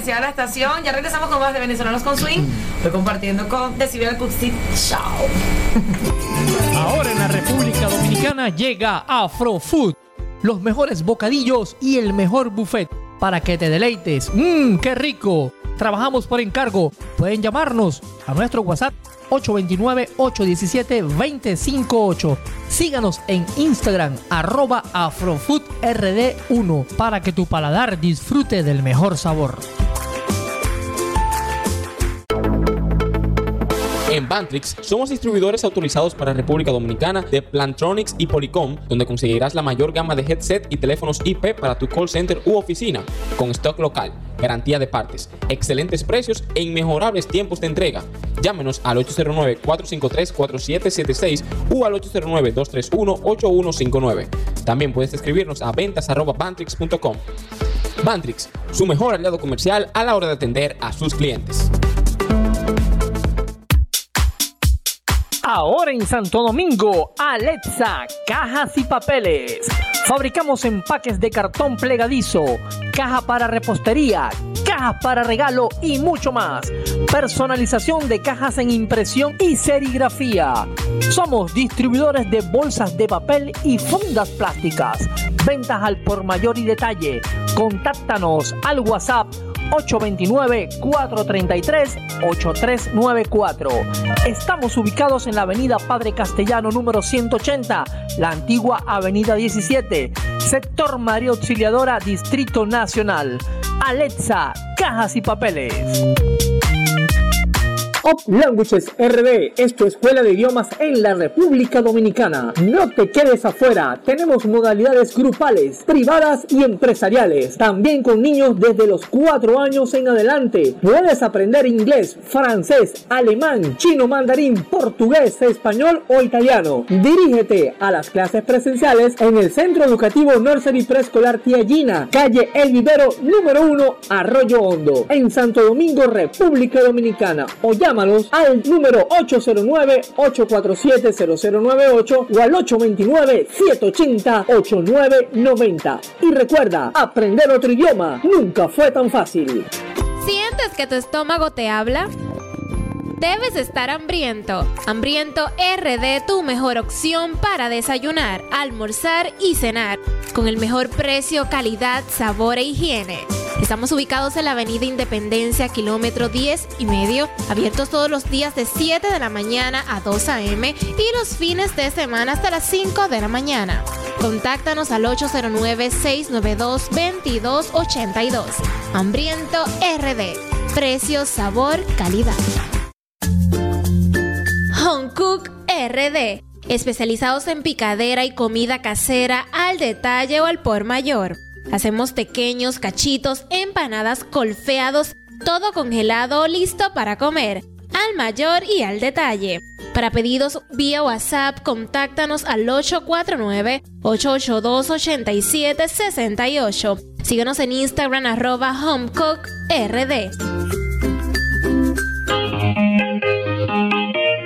publicidad la estación. Ya regresamos con más de Venezolanos con Swing. Estoy compartiendo con Decibel Cuxit. Chao. Ahora en la República Dominicana llega Afrofood, los mejores bocadillos y el mejor buffet para que te deleites. ¡Mmm, qué rico! Trabajamos por encargo. Pueden llamarnos a nuestro WhatsApp 829-817-258. Síganos en Instagram arroba afrofoodrd1 para que tu paladar disfrute del mejor sabor. En Bantrix somos distribuidores autorizados para República Dominicana de Plantronics y Polycom, donde conseguirás la mayor gama de headset y teléfonos IP para tu call center u oficina, con stock local, garantía de partes, excelentes precios e inmejorables tiempos de entrega. Llámenos al 809-453-4776 o al 809-231-8159. También puedes escribirnos a ventas.bantrix.com. Bantrix, su mejor aliado comercial a la hora de atender a sus clientes. Ahora en Santo Domingo, Alexa, cajas y papeles. Fabricamos empaques de cartón plegadizo, caja para repostería, cajas para regalo y mucho más. Personalización de cajas en impresión y serigrafía. Somos distribuidores de bolsas de papel y fundas plásticas. Ventas al por mayor y detalle. Contáctanos al WhatsApp 829-433-8394. Estamos ubicados en la avenida Padre Castellano número 180, la antigua avenida 17, sector María Auxiliadora, Distrito Nacional. Alexa, cajas y papeles. Up Languages RD es tu escuela de idiomas en la República Dominicana. No te quedes afuera. Tenemos modalidades grupales, privadas y empresariales. También con niños desde los 4 años en adelante. Puedes aprender inglés, francés, alemán, chino, mandarín, portugués, español o italiano. Dirígete a las clases presenciales en el Centro Educativo Nursery Preescolar Tía calle El Vivero número 1, Arroyo Hondo, en Santo Domingo, República Dominicana. O llámalos al número 809-847-0098 o al 829-780-8990. Y recuerda, aprender otro idioma nunca fue tan fácil. ¿Sientes que tu estómago te habla? Debes estar hambriento. Hambriento RD, tu mejor opción para desayunar, almorzar y cenar. Con el mejor precio, calidad, sabor e higiene. Estamos ubicados en la Avenida Independencia, kilómetro 10 y medio, abiertos todos los días de 7 de la mañana a 2 a.m. y los fines de semana hasta las 5 de la mañana. Contáctanos al 809-692-2282. Hambriento RD. Precio, sabor, calidad. Home Cook RD. Especializados en picadera y comida casera al detalle o al por mayor. Hacemos pequeños cachitos, empanadas, colfeados, todo congelado listo para comer, al mayor y al detalle. Para pedidos vía WhatsApp, contáctanos al 849-882-8768. Síguenos en Instagram arroba homecookRD.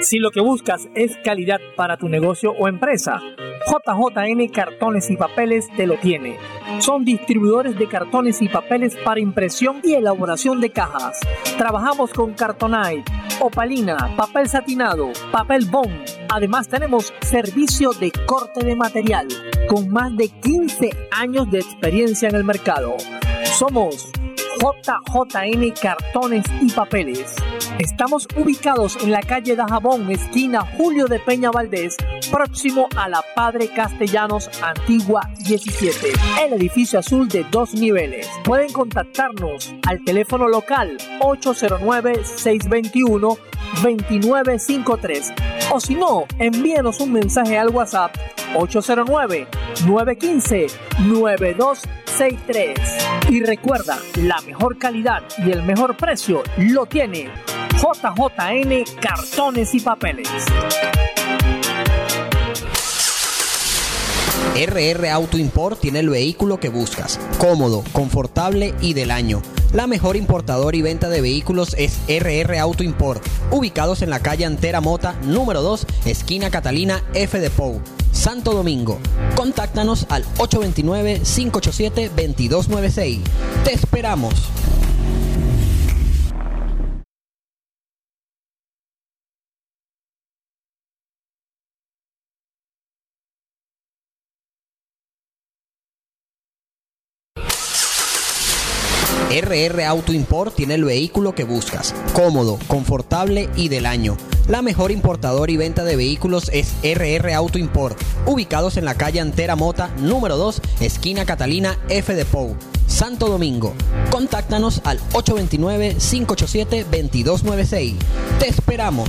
Si lo que buscas es calidad para tu negocio o empresa, JJN Cartones y Papeles te lo tiene. Son distribuidores de cartones y papeles para impresión y elaboración de cajas. Trabajamos con Cartonite, opalina, papel satinado, papel bond. Además tenemos servicio de corte de material con más de 15 años de experiencia en el mercado. Somos JJN Cartones y Papeles. Estamos ubicados en la calle Dajabón, esquina Julio de Peña Valdés, próximo a la Padre Castellanos Antigua 17, el edificio azul de dos niveles. Pueden contactarnos al teléfono local 2953 o si no, envíenos un mensaje al WhatsApp 809-915-9263. Y recuerda, la mejor calidad y el mejor precio lo tiene JJN Cartones y Papeles. RR Auto Import tiene el vehículo que buscas, cómodo, confortable y del año. La mejor importadora y venta de vehículos es RR Auto Import, ubicados en la calle Antera Mota, número 2, esquina Catalina F de Pou, Santo Domingo. Contáctanos al 829-587-2296. Te esperamos. RR Auto Import tiene el vehículo que buscas, cómodo, confortable y del año. La mejor importadora y venta de vehículos es RR Auto Import, ubicados en la calle Antera Mota, número 2, esquina Catalina F de Pou, Santo Domingo. Contáctanos al 829-587-2296. Te esperamos.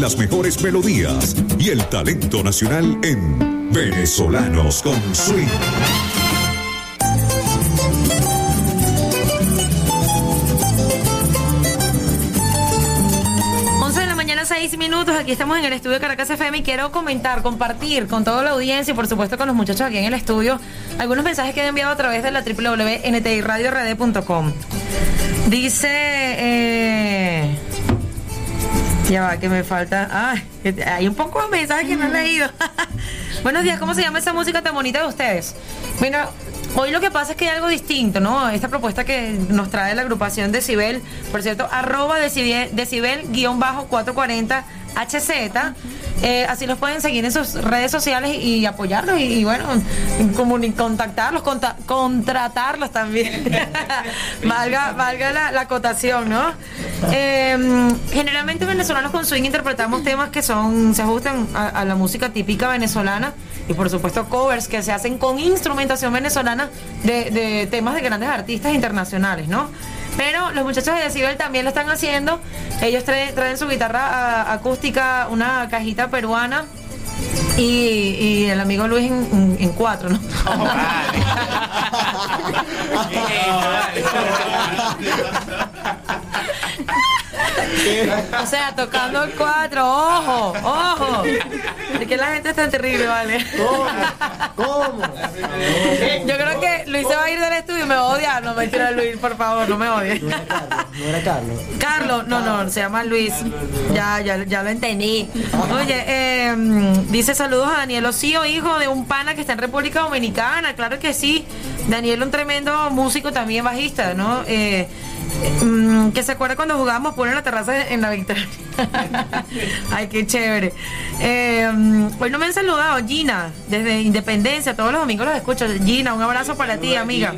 Las mejores melodías y el talento nacional en Venezolanos con Swing. 11 de la mañana, 6 minutos. Aquí estamos en el estudio de Caracas FM y quiero comentar, compartir con toda la audiencia y por supuesto con los muchachos aquí en el estudio algunos mensajes que he enviado a través de la www.ntiradiord.com. Dice. Ya va, que me falta. Ah, hay un poco de mensajes que no he leído. [LAUGHS] Buenos días, ¿cómo se llama esa música tan bonita de ustedes? Bueno, hoy lo que pasa es que hay algo distinto, ¿no? Esta propuesta que nos trae la agrupación Decibel, por cierto, arroba decibel, decibel-440 HZ. eh, así los pueden seguir en sus redes sociales y apoyarlos y, bueno, contactarlos, conta- contratarlos también. [LAUGHS] valga valga la, la acotación, ¿no? Eh, generalmente venezolanos con swing interpretamos temas que son se ajustan a, a la música típica venezolana y por supuesto covers que se hacen con instrumentación venezolana de, de temas de grandes artistas internacionales, ¿no? Pero los muchachos de Decibel también lo están haciendo. Ellos traen, traen su guitarra acústica, una cajita peruana. Y, y el amigo Luis en, cuatro, ¿no? [LAUGHS] o sea, tocando el cuatro, ojo, ojo. Es que la gente está terrible, ¿vale? ¿Cómo? Yo creo que Luis se va a ir del estudio y me va a odiar. No, mentira, Luis, por favor, no me odies. No era Carlos. Carlos, no, no, se llama Luis. Ya, ya, ya lo entendí. Oye, eh, dice saludos a Daniel Osío, hijo de un pana que está en República Dominicana. Claro que sí. Daniel, un tremendo músico también bajista, ¿no? Eh, que se acuerda cuando jugábamos por en la terraza en la Victoria. [LAUGHS] Ay, qué chévere. Eh, mm, hoy no me han saludado, Gina, desde Independencia. Todos los domingos los escucho. Gina, un abrazo para ti, amiga.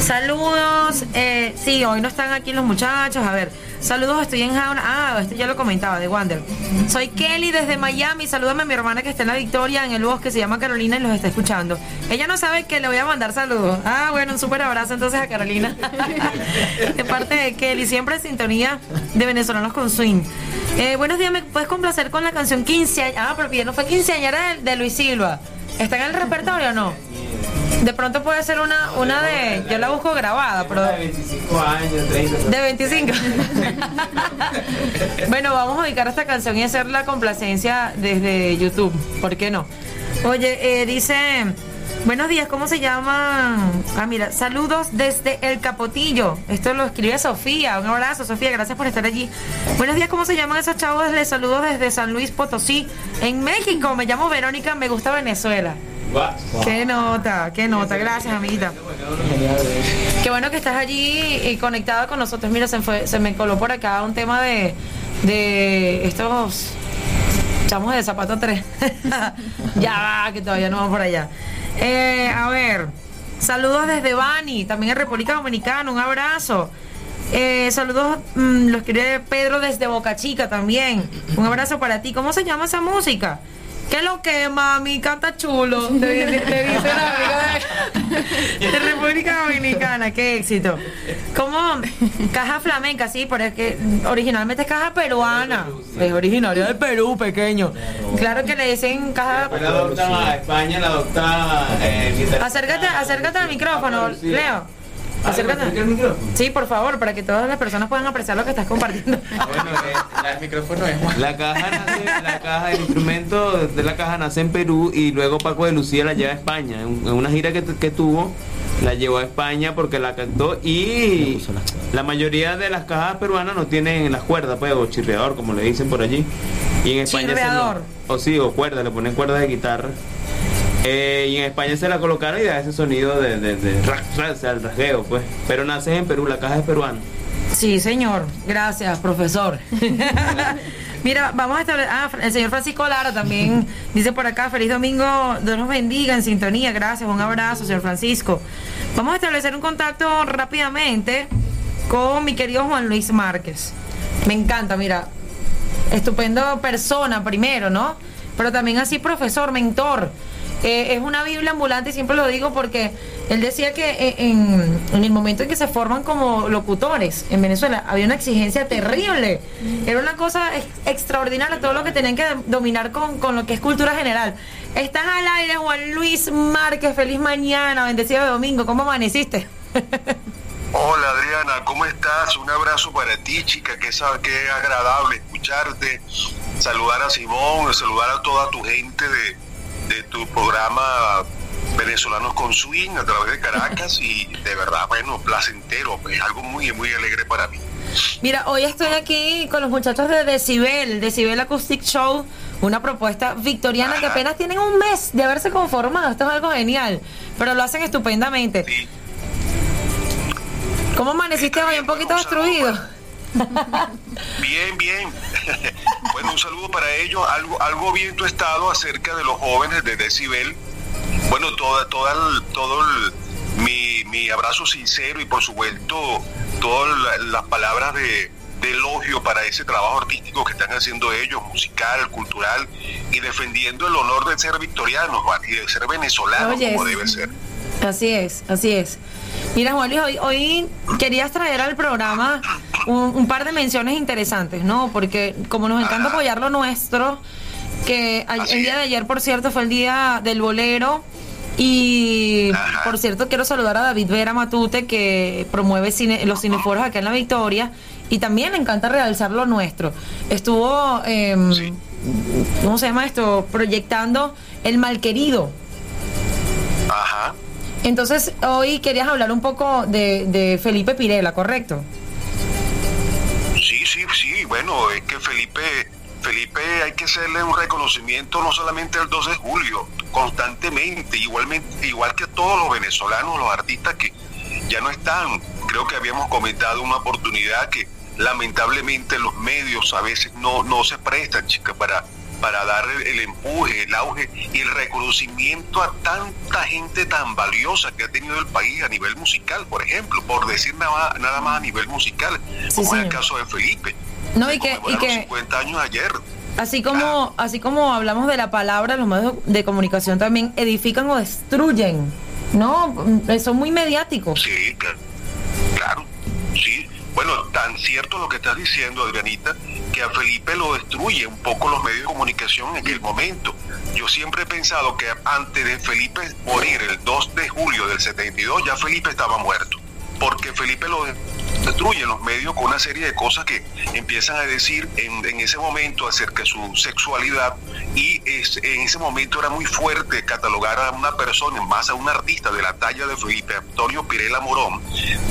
Saludos. Eh, sí, hoy no están aquí los muchachos. A ver, saludos, estoy en Jauna. Ah, este ya lo comentaba, de Wander. Soy Kelly desde Miami. Salúdame a mi hermana que está en la Victoria, en el bosque, se llama Carolina y los está escuchando. Ella no sabe que le voy a mandar saludos. Ah, bueno, un súper abrazo entonces a Carolina. [LAUGHS] de parte de Kelly, siempre en sintonía de venezolanos con swing. Eh, buenos días, ¿me puedes complacer con la canción 15 Ah, pero ya no fue quinceañera de, de Luis Silva. ¿Está en el repertorio o no? De pronto puede ser una, una de. Yo la busco grabada, pero. De 25 años, 30. De 25. [LAUGHS] bueno, vamos a dedicar esta canción y hacer la complacencia desde YouTube. ¿Por qué no? Oye, eh, dice. Buenos días, ¿cómo se llama? Ah, mira, saludos desde El Capotillo. Esto lo escribe Sofía. Un abrazo, Sofía, gracias por estar allí. Buenos días, ¿cómo se llaman esos chavos? Les saludo desde San Luis Potosí, en México. Me llamo Verónica, me gusta Venezuela. Qué nota, qué nota. Gracias, amiguita. Qué bueno que estás allí eh, conectada con nosotros. Mira, se, fue- se me coló por acá un tema de, de estos chamos de zapato 3. [LAUGHS] ya va, que todavía no vamos por allá. Eh, a ver, saludos desde Bani, también en República Dominicana. Un abrazo. Eh, saludos, mm, los quiere Pedro desde Boca Chica también. Un abrazo para ti. ¿Cómo se llama esa música? ¿Qué es lo que, mami? Canta chulo. Le dice la amiga de, de República Dominicana. Qué éxito. ¿Cómo? Caja flamenca, sí, pero es que originalmente es caja peruana. Es originaria de Perú, pequeño. Claro que le dicen caja. La adopta España, la adopta eh. Acércate, acércate al micrófono, Leo. Acércate. Sí, por favor, para que todas las personas puedan apreciar lo que estás compartiendo. El micrófono es La caja nace, la caja, el instrumento de la caja nace en Perú y luego Paco de Lucía la lleva a España. En, en una gira que, que tuvo, la llevó a España porque la cantó y la mayoría de las cajas peruanas no tienen las cuerdas, pues, o chirreador, como le dicen por allí. Y en España se lo- o sí, o cuerda, le ponen cuerdas de guitarra. Eh, y en España se la colocaron y da ese sonido de, de, de ra- ra- o sea, el rasgueo, pues. Pero nace en Perú, la caja es peruana. Sí, señor. Gracias, profesor. [LAUGHS] Mira, vamos a establecer. Ah, el señor Francisco Lara también [LAUGHS] dice por acá: Feliz domingo, Dios nos bendiga en sintonía. Gracias, un abrazo, señor Francisco. Vamos a establecer un contacto rápidamente con mi querido Juan Luis Márquez. Me encanta, mira. Estupendo persona primero, ¿no? Pero también así profesor, mentor. Eh, es una Biblia ambulante y siempre lo digo porque él decía que eh, en, el momento en que se forman como locutores en Venezuela había una exigencia terrible. Era una cosa ex- extraordinaria todo lo que tenían que dominar con, con lo que es cultura general. Estás al aire, Juan Luis Márquez. Feliz mañana, bendecido de domingo. ¿Cómo amaneciste? Hola Adriana, ¿cómo estás? Un abrazo para ti, chica, que es agradable escucharte, saludar a Simón, saludar a toda tu gente de, de tu programa Venezolanos con Swing a través de Caracas y de verdad, bueno, placentero, es algo muy, muy alegre para mí. Mira, hoy estoy aquí con los muchachos de Decibel, Decibel Acoustic Show, una propuesta victoriana que apenas tienen un mes de haberse conformado. Esto es algo genial, pero lo hacen estupendamente. ¿Cómo amaneciste hoy? Un poquito destruido. [LAUGHS] Bien, bien. [LAUGHS] bueno, un saludo para ellos. Algo, algo vi en tu estado acerca de los jóvenes de Decibel. Bueno, toda, toda el- todo el- mi, mi abrazo sincero y por supuesto todas la- las palabras de, de elogio para ese trabajo artístico que están haciendo ellos, musical, cultural, y defendiendo el honor de ser victorianos y de ser venezolanos Oye, como debe ser. Así es, así es. Mira, Juan Luis, hoy, hoy querías traer al programa un, un par de menciones interesantes, ¿no? Porque como nos encanta apoyar lo nuestro, que a- el día de ayer, por cierto, fue el día del bolero. Y por cierto, quiero saludar a David Vera Matute, que promueve cine- los cineforos acá en La Victoria. Y también le encanta realzar lo nuestro. Estuvo, em, ¿cómo se llama esto? Proyectando El Malquerido. Ajá. Entonces, hoy querías hablar un poco de, de Felipe Pirela, ¿correcto? Sí, sí, sí, bueno, es que Felipe, Felipe hay que hacerle un reconocimiento no solamente el 2 de julio, constantemente, igualmente, igual que todos los venezolanos, los artistas que ya no están. Creo que habíamos comentado una oportunidad que lamentablemente los medios a veces no, no se prestan, chica, para, para dar el, empuje, el auge y el reconocimiento a tanta gente tan valiosa que ha tenido el país a nivel musical, por ejemplo, por decir nada, nada más a nivel musical, como es el caso de Felipe. No, y que, y que 50 años ayer. así como, así como hablamos de la palabra, los medios de comunicación también edifican o destruyen, ¿no? Son muy mediáticos. Sí, claro. Claro, sí. Bueno, tan cierto lo que estás diciendo, Adrianita, que a Felipe lo destruye un poco los medios de comunicación en aquel momento. Yo siempre he pensado que antes de Felipe morir, el 2 de julio del 72, ya Felipe estaba muerto. Porque Felipe lo destruye en los medios con una serie de cosas que empiezan a decir en, ese momento acerca de su sexualidad y es- en ese momento era muy fuerte catalogar a una persona, más a un artista de la talla de Felipe Antonio Pirela Morón,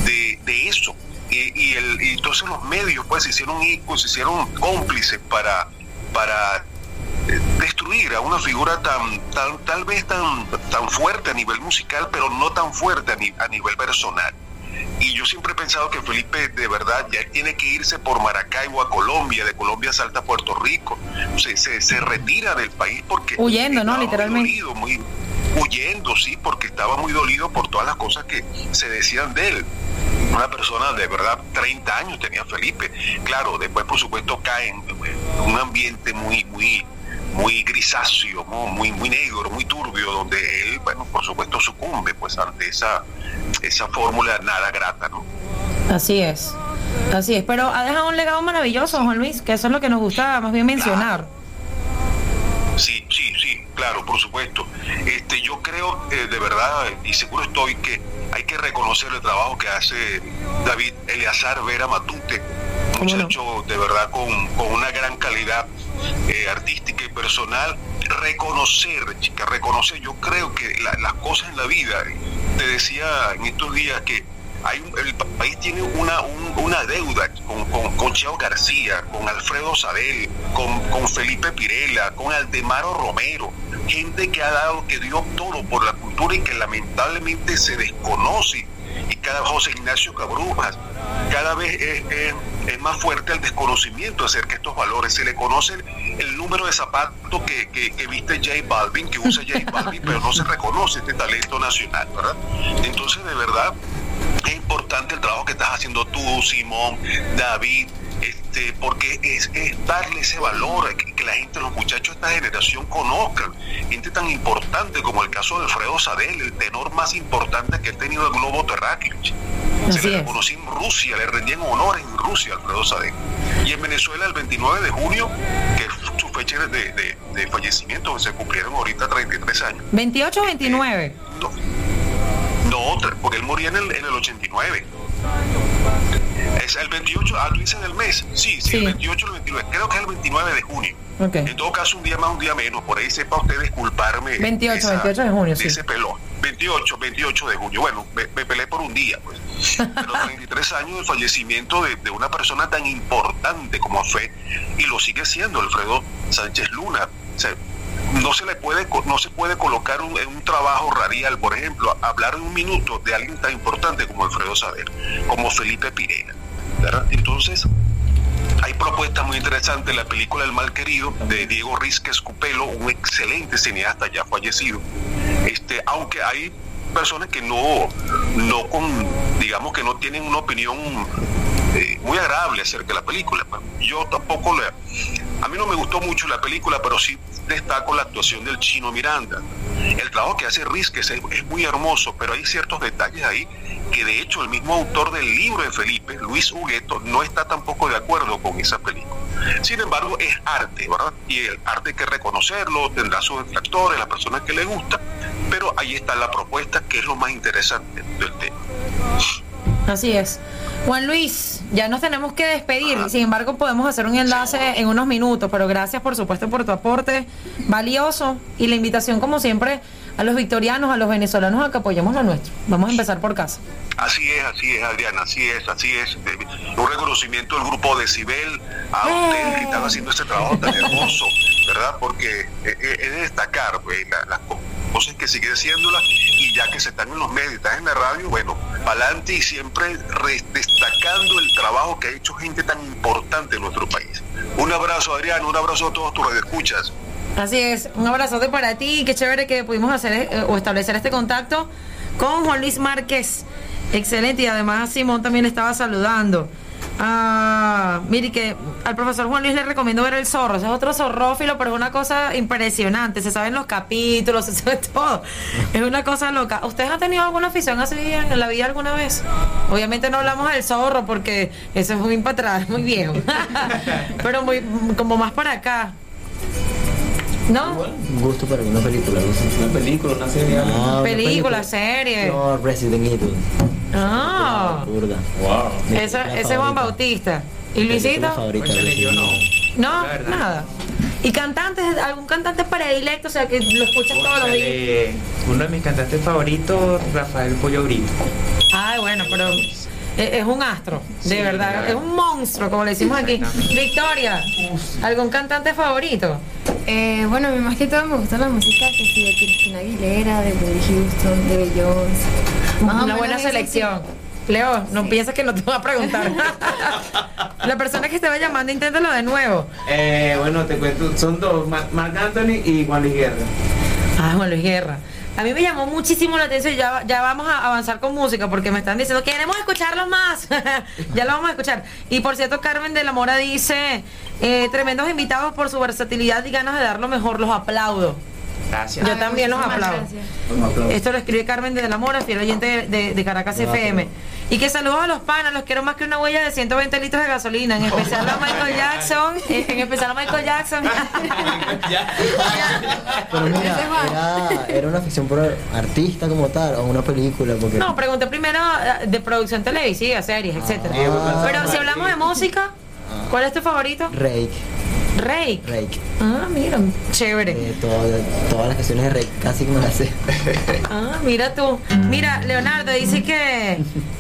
de eso. Y, y el, y entonces los medios pues se hicieron se hicieron cómplices para, para eh, destruir a una figura tan, tan tal vez tan, tan fuerte a nivel musical, pero no tan fuerte a, ni- a nivel personal. Y yo siempre he pensado que Felipe de verdad ya tiene que irse por Maracaibo a Colombia, de Colombia salta a Puerto Rico, se, se, se retira del país porque Huyendo, ¿no? muy Literalmente. dolido, muy huyendo, sí, porque estaba muy dolido por todas las cosas que se decían de él. Una persona de verdad, 30 años tenía Felipe. Claro, después por supuesto cae en un ambiente muy, muy, muy grisáceo, muy, muy negro, muy turbio, donde él, bueno, por supuesto sucumbe pues ante esa, esa fórmula nada grata, ¿no? Así es. Así es. Pero ha dejado un legado maravilloso, Juan Luis, que eso es lo que nos gusta más bien mencionar. Sí, sí, sí, claro, por supuesto. Este, yo creo eh, de verdad y seguro estoy que hay que reconocer el trabajo que hace David Eleazar Vera Matute, muchacho de verdad con, con una gran calidad eh, artística y personal. Reconocer, chica, reconocer. Yo creo que la- las cosas en la vida, te decía en estos días que el pa- país tiene una, un- una deuda con, con, con Cheo García, con Alfredo Sabel, con, con Felipe Pirela, con Aldemaro Romero, gente que ha dado, que dio todo por la cultura y que lamentablemente se desconoce. Y cada José Ignacio Cabrujas, cada vez es, es- es más fuerte el desconocimiento acerca de estos valores. Se le conoce el, número de zapatos que, que, que viste J Balvin, que usa J Balvin, pero no se reconoce este talento nacional, ¿verdad? Entonces, de verdad, es importante el trabajo que estás haciendo tú, Simón, David, este, porque es, es darle ese valor, que, que la gente, los muchachos de esta generación conozcan, gente tan importante como el caso de Alfredo Sadel, el tenor más importante que ha tenido el globo terráqueo. Se le reconoció en Rusia, le rendían honores en Rusia a Alfredo Sadel. Y en Venezuela el 29 de junio, que es su fecha de, de- de fallecimiento, se cumplieron ahorita 33 años. 28 o 29. No, tre- porque él moría en el, en el 89. Es el 28, ah, tú dices el mes. Sí, sí, el 28 o el 29. Creo que es el 29 de junio. En todo caso, un día más, un día menos. Por ahí sepa usted disculparme. 28, esa- 28 de junio, de sí. ese pelón. 28, 28 de junio. Bueno, me, me peleé por un día, pues. Pero [LAUGHS] 33 años de fallecimiento de, de una persona tan importante como fue, y lo sigue siendo Alfredo Sánchez Luna. O sea, no se le puede no se puede colocar un- en un trabajo radial, por ejemplo, hablar en un minuto de alguien tan importante como Alfredo Saber, como Felipe Pirena. Entonces, hay propuestas muy interesantes. La película El Mal Querido de Diego Rizquez Cupelo, un excelente cineasta ya fallecido. Este, aunque hay personas que no, no con, digamos que no tienen una opinión eh, muy agradable acerca de la película. Yo tampoco le, a mí no me gustó mucho la película, pero sí destaco la actuación del chino Miranda. El trabajo que hace Rizquez es, es muy hermoso, pero hay ciertos detalles ahí que de hecho el mismo autor del libro de Felipe, Luis Hugueto, no está tampoco de acuerdo con esa película. Sin embargo, es arte, ¿verdad? Y el arte hay que reconocerlo, tendrá sus detractores, las personas que le gusta, pero ahí está la propuesta que es lo más interesante del tema. Así es. Juan Luis, ya nos tenemos que despedir. Sin embargo, podemos hacer un enlace en unos minutos, pero gracias por supuesto por tu aporte valioso y la invitación como siempre a los victorianos, a los venezolanos a que apoyemos lo nuestro. Vamos a empezar por casa. Así es, así es, Adriana, así es, así es. Eh, Un reconocimiento del grupo Decibel a ustedes que están haciendo este trabajo tan hermoso, ¿verdad? Porque eh, eh, es de destacar pues, la- las co- cosas que siguen haciéndolas y ya que se están en los medios, están en la radio, bueno, para adelante y siempre re- destacando el trabajo que ha hecho gente tan importante en nuestro país. Un abrazo, Adriana, un abrazo a todos tus radioescuchas. Así es, un abrazote para ti, qué chévere que pudimos hacer eh, o establecer este contacto con Juan Luis Márquez. Excelente, y además Simón también estaba saludando. Ah, mire que al profesor Juan Luis le recomiendo ver el zorro, es otro zorrófilo, pero es una cosa impresionante, se saben los capítulos, [LAUGHS] se sabe todo, es una cosa loca. ¿Ustedes han tenido alguna afición así en la vida alguna vez? Obviamente no hablamos del zorro porque eso es muy para atrás, [LAUGHS] muy viejo, [LAUGHS] pero muy como más para acá. ¿No? Un gusto para una película. Una película, una serie. Película, serie. No, Resident Evil. Ah, Burda. Wow. esa- ese es Juan Bautista. ¿Y Luisito? favorita. yo no. No, nada. ¿Y cantantes? ¿Algún cantante predilecto? O sea, que lo escuchas todos los días. Uno de mis cantantes favoritos, Rafael Pollo Brito. Ay, bueno, pero es, es un astro, de Sí, verdad. claro. Es un monstruo, como le decimos aquí. Victoria, ¿algún cantante favorito? Eh, bueno, a mí más que todo me gusta la música que sí, de Cristina Aguilera, de Whitney Houston, de Beyoncé. Más Una buena selección. Leo, no piensas que no te voy a preguntar. [LAUGHS] La persona que estaba llamando, inténtalo de nuevo. Eh, bueno, te cuento, son dos, Ma- Marc Anthony y Juan Luis Guerra. Ah, Juan Luis Guerra. A mí me llamó muchísimo la atención y ya, ya vamos a avanzar con música porque me están diciendo, queremos escucharlos más. [LAUGHS] ya lo vamos a escuchar. Y por cierto, Carmen de la Mora dice, eh, tremendos invitados por su versatilidad y ganas de dar lo mejor, los aplaudo. Gracias. Yo también los aplaudo. gracias. Esto lo escribe Carmen de la Mora, fiel oyente de, de- de Caracas FM. Y que saludos a los panas, los quiero más que una huella de 120 litros de gasolina, en especial a Michael Jackson, [LAUGHS] en especial a Michael Jackson. Pero mira, era, era una ficción por artista como tal o una película. Porque No, pregunté primero eh, de producción televisiva, series, etcétera. Ah. Pero si hablamos de música, ¿cuál es tu favorito? Rake. Rake. Rake. Ah, mira, chévere. Eh, todas, todas las canciones de Rake casi que me las sé. [LAUGHS] Ah, mira tú. Mira, Leonardo dice que.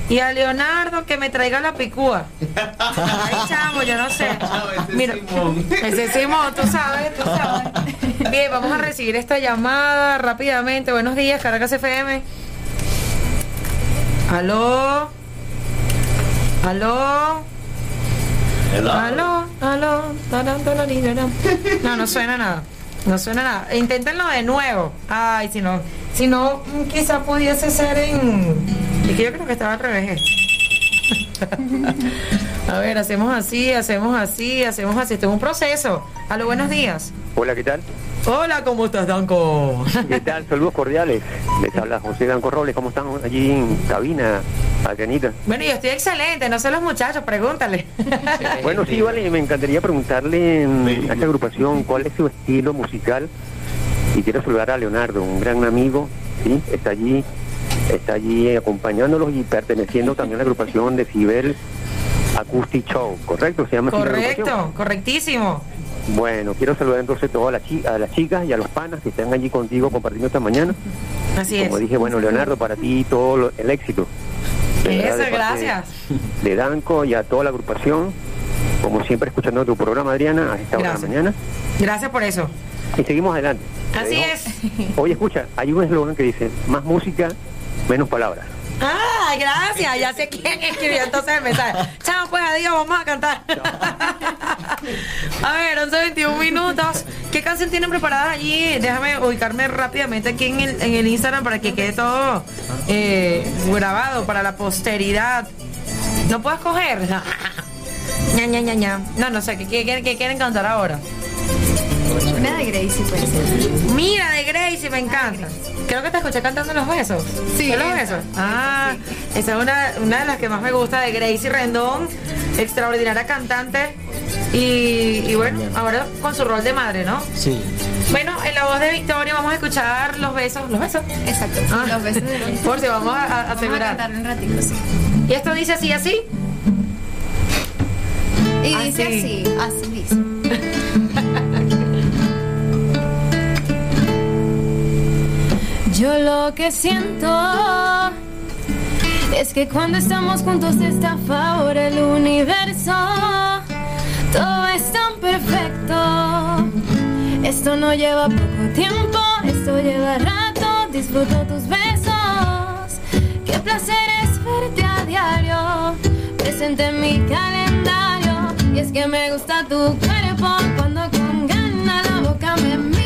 Y a Leonardo que me traiga la picúa. Ay, chamo, yo no sé. [LAUGHS] Mira, ese es Simón, tú sabes, tú sabes. Bien, vamos a recibir esta llamada rápidamente. Buenos días, Caracas FM. Aló. Aló. Aló, aló. Tarariraram. No, no suena nada. No suena nada. Inténtenlo de nuevo. Ay, si no, si no, mm, quizá pudiese ser en. Es que yo creo que estaba al revés. [LAUGHS] A ver, hacemos así, hacemos así, hacemos así. Esto es un proceso. Aló, buenos días. Hola, ¿qué tal? Hola, ¿cómo estás, Danco? ¿Qué tal? Saludos cordiales. Les habla José Danco Robles. ¿Cómo están allí en cabina, Adrianita? Bueno, yo estoy excelente, no sé los muchachos, pregúntale. Bueno, sí, vale, me encantaría preguntarle mm, a esta agrupación cuál es su estilo musical. Y quiero saludar a Leonardo, un gran amigo, ¿sí? Está allí, está allí acompañándolos y perteneciendo también a la agrupación de Cibel Acoustic Show, ¿correcto? Se llama la. Correcto, correctísimo. Bueno, quiero saludar entonces a todas las, chi- a las chicas y a los panas que están allí contigo compartiendo esta mañana. Así Como es. dije, bueno, Leonardo, para ti todo lo- el éxito. Eso, gracias. De Danco y a toda la agrupación, como siempre escuchando tu programa, Adriana, a esta hora de la mañana. Gracias por eso. Y seguimos adelante. Así es. Oye, escucha, hay un eslogan que dice, más música, menos palabras. Ah, gracias. Ya sé quién escribió entonces el mensaje. Chao, pues adiós, vamos a cantar. a ver, 11, 21 minutos. ¿Qué canción tienen preparadas allí? Déjame ubicarme rápidamente aquí en el, en el Instagram para que quede todo eh, grabado para la posteridad. ¿No puedo escoger? [LAUGHS] ña, ña, ña, ña. No, no sé, ¿qué, qué, qué- qué quieren cantar ahora? Una de Gracie puede ser. Mira, de Gracie, me encanta. Creo que te escuché cantando Los Besos. Sí, ¿Fue Los esa, Besos? Ah, esa es una, una de las que más me gusta de Gracie Rendón, extraordinaria cantante. Y, y bueno, ahora con su rol de madre, ¿no? Sí. Bueno, en la voz de Victoria vamos a escuchar Los Besos. ¿Los Besos? Exacto. Ah, Los besos de Gracie. Por si vamos a, a Vamos a un ratito, sí. Y esto dice así, así. Y Así. dice así, así dice. [LAUGHS] Yo lo que siento es que cuando estamos juntos está a favor el universo. Todo es tan perfecto. Esto no lleva poco tiempo, esto lleva rato. Disfruto tus besos. Qué placer es verte a diario, presente en mi calendario. Y es que me gusta tu cuerpo cuando con gana la boca me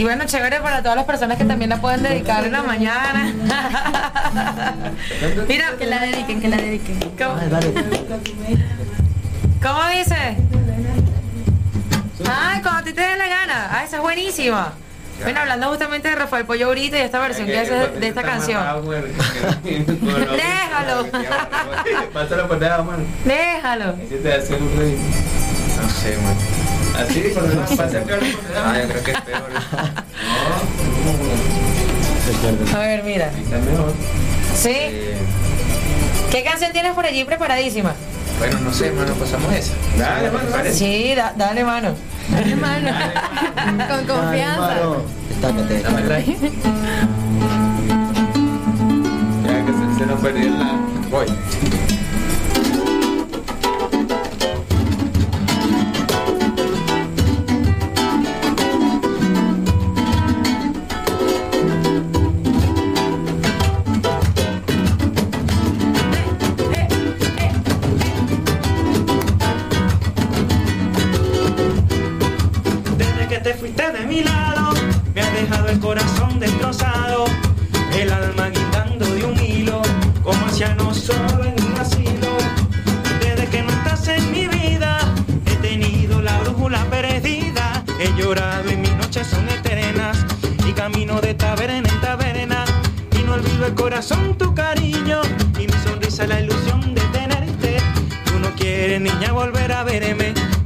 Y bueno, chévere para todas las personas que también la pueden dedicar en la mañana. [LAUGHS] Mira, que la dediquen, que la dediquen. ¿Cómo, ¿Cómo dice? Ah, cuando a ti te dé la gana. Ah, esa es buenísima. Bueno, hablando justamente de Rafael Pollo ahorita y esta versión que haces de esta canción. Déjalo. Déjalo. Así dijo León, pasa peor. Ah, yo creo que es peor. No. A ver, mira. ¿Sí? Eh. ¿Qué canción tienes por allí preparadísima? Bueno, no sé, hermano, pasamos esa. Dale, hermano, sí. Sí, da, dale, mano. Dale, mano. Con confianza. Dale, mano. Estácate, dame trae. Ya que se, se nos perdió la... Voy.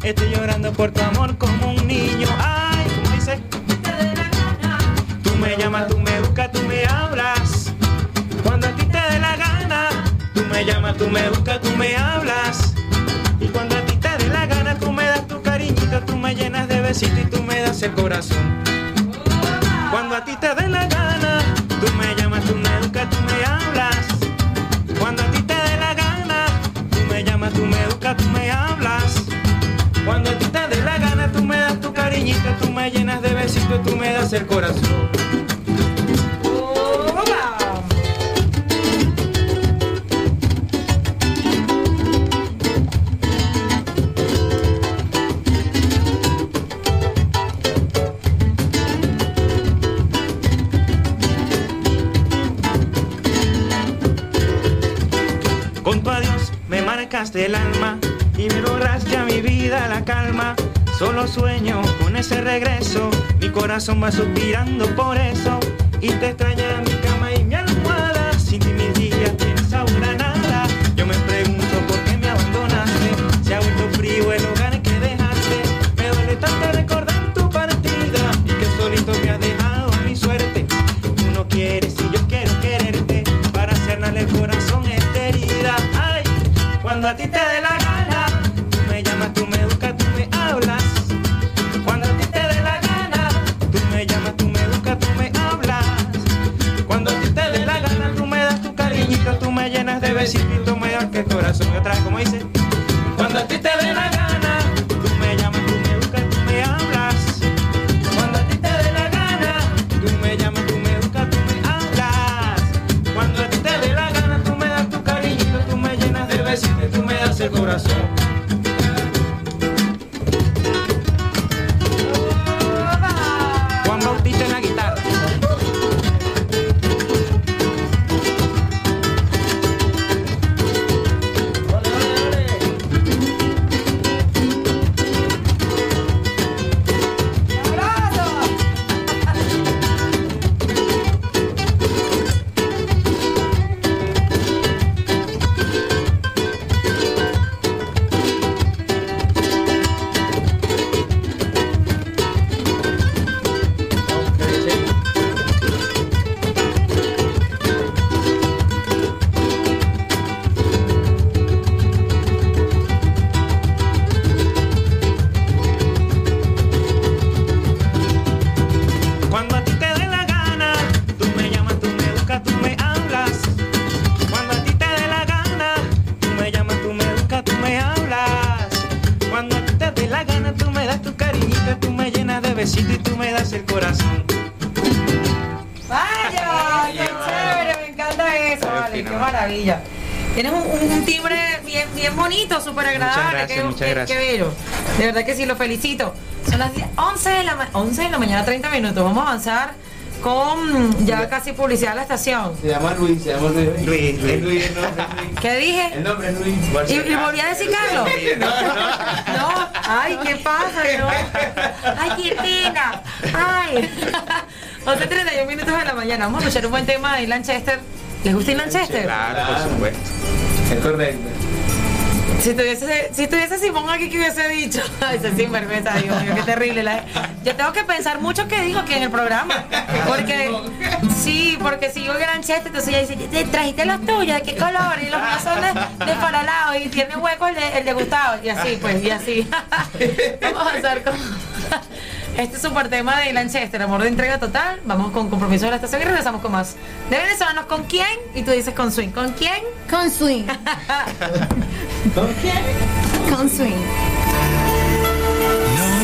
Estoy llorando por tu amor como un niño. Ay, tú me dices, te dé la gana. Tú me llamas, tú me buscas, tú me hablas. Cuando a ti te dé la gana. Tú me llamas, tú me buscas, tú me hablas. Y cuando a ti te dé la gana, tú me das tu cariñito, tú me llenas de besitos y tú me das el corazón. hace el corazón. corazón va suspirando por eso y te extraño. De verdad que sí, lo felicito. Son las 10, 11 de la, 11 de la mañana, 30 minutos. Vamos a avanzar con ya casi publicidad de la estación. Se llama Luis, se llama Luis. Luis, ¿Qué dije? El nombre es Luis. ¿Y, volví a decir Carlos? No, no. no. Ay, ¿qué pasa? No. Ay, qué pena. Ay. 11.31 minutos de la mañana. Vamos a escuchar un buen tema de Lanchester. ¿Les gusta el Lanchester? Claro, por supuesto. Es correcto. Si tuviese, si tuviese Simón aquí, ¿qué hubiese dicho? [LAUGHS] Ese sinvergüenza, Dios mío, qué terrible. La- yo tengo que pensar mucho qué digo aquí en el programa. Porque, sí, porque si yo gran cheste, entonces ella dice, "¿Te trajiste los tuyos? ¿De qué color? Y los míos son de, de paralado y tiene hueco el de, el de Gustavo. Y así, pues, y así. [LAUGHS] Vamos a hacer con... Este super tema de Lanchester, amor de entrega total. Vamos con compromiso de la estación y regresamos con más. De venezolanos, ¿con quién? Y tú dices con swing. ¿Con quién? Con swing. [LAUGHS] ¿Con quién? Con swing.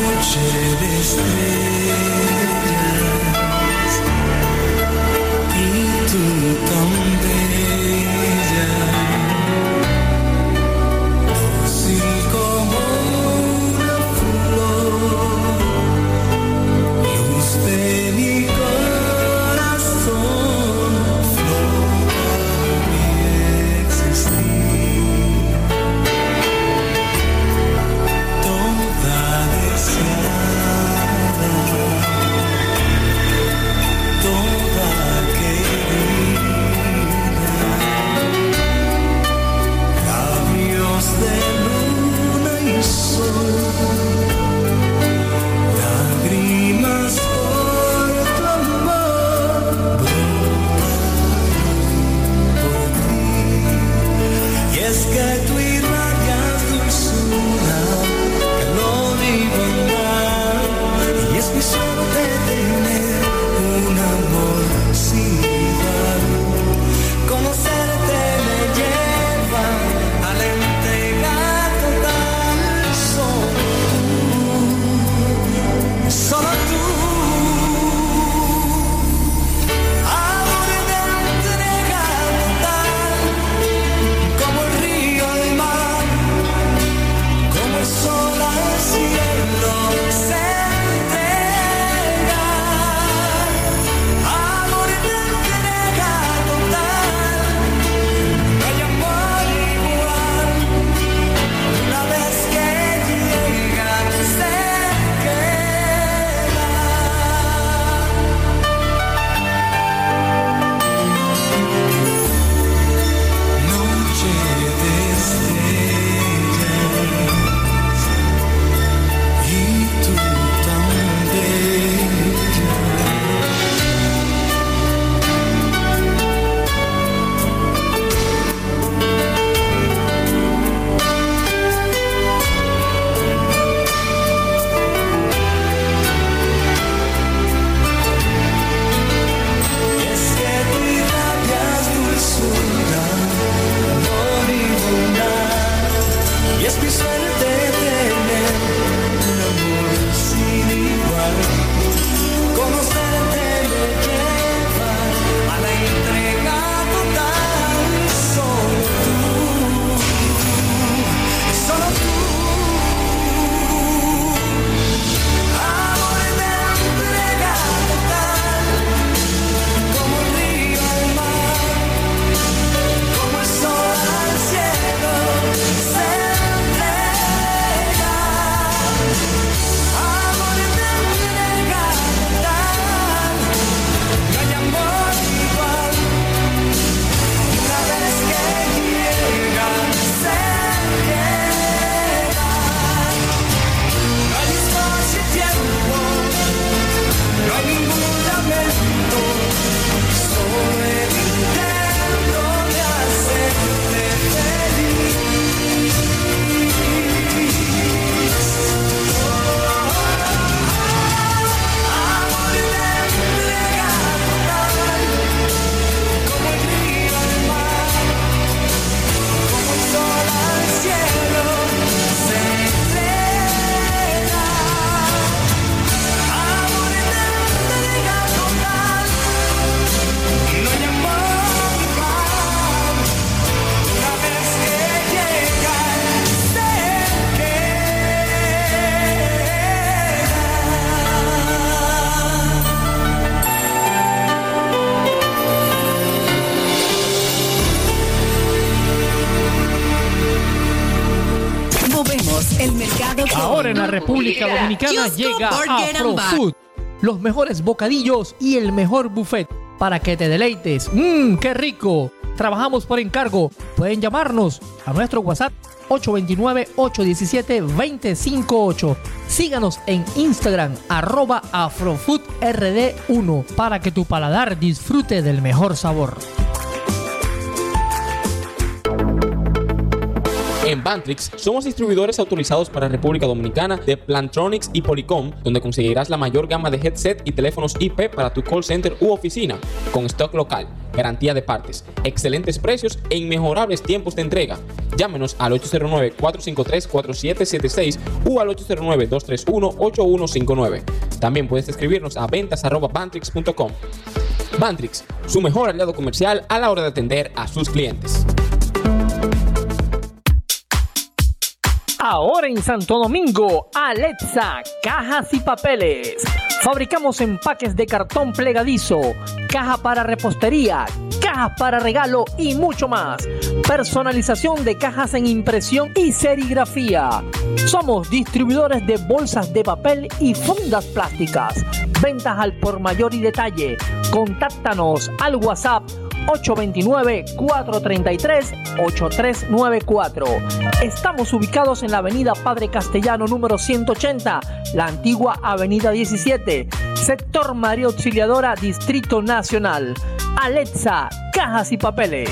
Noche de estrellas y tú tan Dominicana llega. Afrofood. Los mejores bocadillos y el mejor buffet para que te deleites. ¡Mmm, qué rico! Trabajamos por encargo. Pueden llamarnos a nuestro WhatsApp 829-817-258. Síganos en Instagram arroba afrofoodrd1 para que tu paladar disfrute del mejor sabor. En Bantrix somos distribuidores autorizados para República Dominicana de Plantronics y Polycom, donde conseguirás la mayor gama de headset y teléfonos IP para tu call center u oficina, con stock local, garantía de partes, excelentes precios e inmejorables tiempos de entrega. Llámenos al 809-453-4776 o al 809-231-8159. También puedes escribirnos a ventas.bantrix.com. Bantrix, su mejor aliado comercial a la hora de atender a sus clientes. Ahora en Santo Domingo, Alexa, cajas y papeles. Fabricamos empaques de cartón plegadizo, caja para repostería, cajas para regalo y mucho más. Personalización de cajas en impresión y serigrafía. Somos distribuidores de bolsas de papel y fundas plásticas. Ventas al por mayor y detalle. Contáctanos al WhatsApp 829-433-8394. Estamos ubicados en la avenida Padre Castellano número 180, la antigua avenida 17, sector María Auxiliadora, Distrito Nacional. Alexa, cajas y papeles.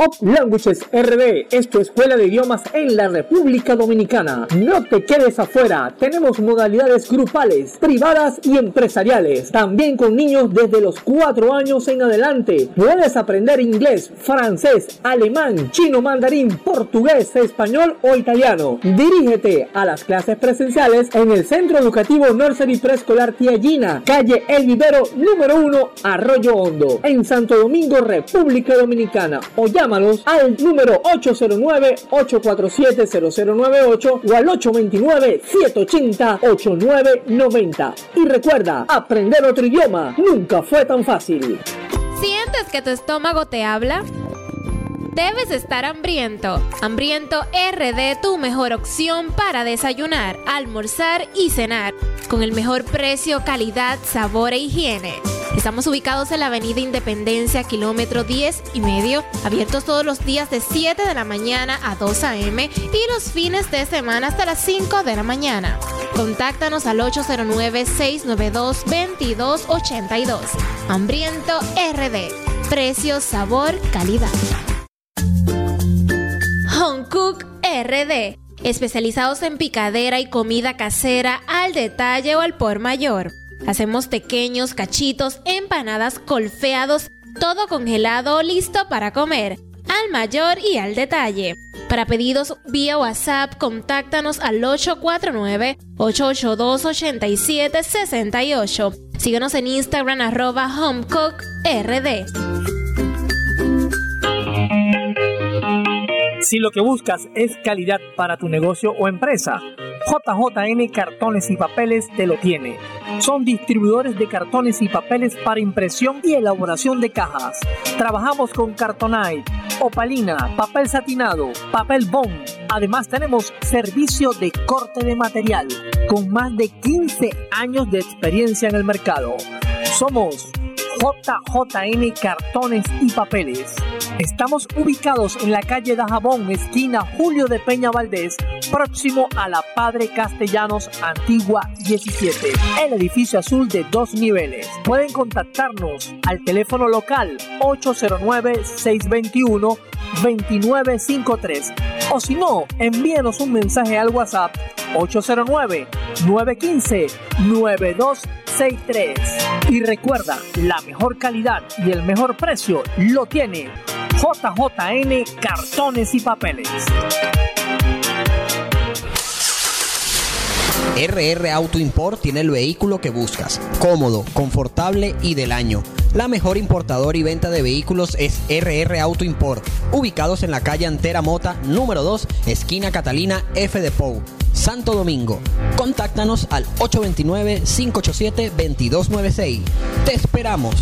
Up Languages RD es tu escuela de idiomas en la República Dominicana. No te quedes afuera. Tenemos modalidades grupales, privadas y empresariales. También con niños desde los 4 años en adelante. Puedes aprender inglés, francés, alemán, chino, mandarín, portugués, español o italiano. Dirígete a las clases presenciales en el Centro Educativo Nursery Preescolar Tiallina, calle El Vivero número 1, Arroyo Hondo, en Santo Domingo, República Dominicana. O al número 809-847-0098 o al 829-780-8990. Y recuerda, aprender otro idioma nunca fue tan fácil. ¿Sientes que tu estómago te habla? Debes estar hambriento. Hambriento RD, tu mejor opción para desayunar, almorzar y cenar. Con el mejor precio, calidad, sabor e higiene. Estamos ubicados en la Avenida Independencia, kilómetro 10 y medio, abiertos todos los días de 7 de la mañana a 2 a.m. y los fines de semana hasta las 5 de la mañana. Contáctanos al 809-692-2282. Hambriento RD. Precio, sabor, calidad. Home Cook RD. Especializados en picadera y comida casera al detalle o al por mayor. Hacemos pequeños cachitos, empanadas, colfeados, todo congelado listo para comer, al mayor y al detalle. Para pedidos vía WhatsApp, contáctanos al 849-882-8768. Síguenos en Instagram arroba homecookRD. Si lo que buscas es calidad para tu negocio o empresa, JJN Cartones y Papeles te lo tiene. Son distribuidores de cartones y papeles para impresión y elaboración de cajas. Trabajamos con Cartonite, opalina, papel satinado, papel bond. Además tenemos servicio de corte de material con más de 15 años de experiencia en el mercado. Somos JJN Cartones y Papeles. Estamos ubicados en la calle Dajabón, esquina Julio de Peña Valdés, próximo a la Padre Castellanos Antigua 17, el edificio azul de dos niveles. Pueden contactarnos al teléfono local 809-621-2953 o si no, envíenos un mensaje al WhatsApp 809-915-9263. Y recuerda, la mejor calidad y el mejor precio lo tiene JJN Cartones y Papeles. RR Auto Import tiene el vehículo que buscas. Cómodo, confortable y del año. La mejor importadora y venta de vehículos es RR Auto Import, ubicados en la calle Antera Mota, número 2, esquina Catalina F de Pou, Santo Domingo. Contáctanos al 829-587-2296. Te esperamos.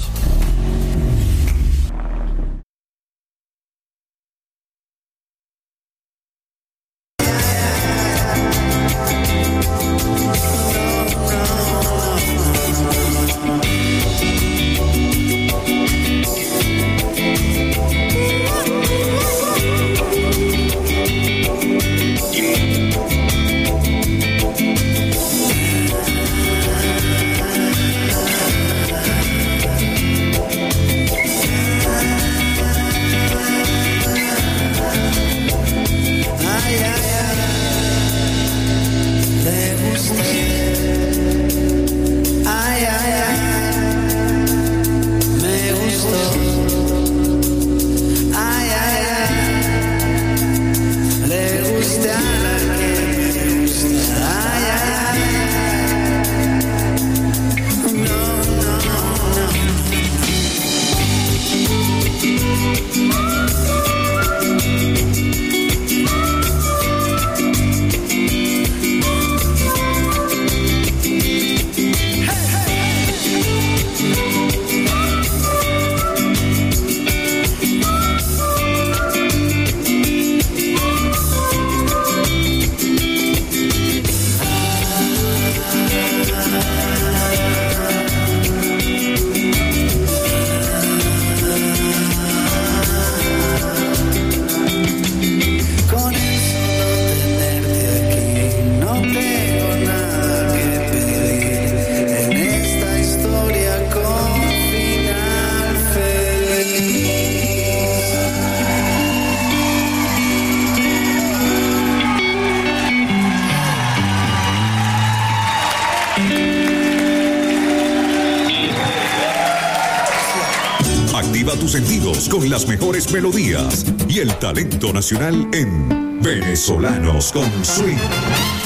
Mejores melodías y el talento nacional en Venezolanos con Swing.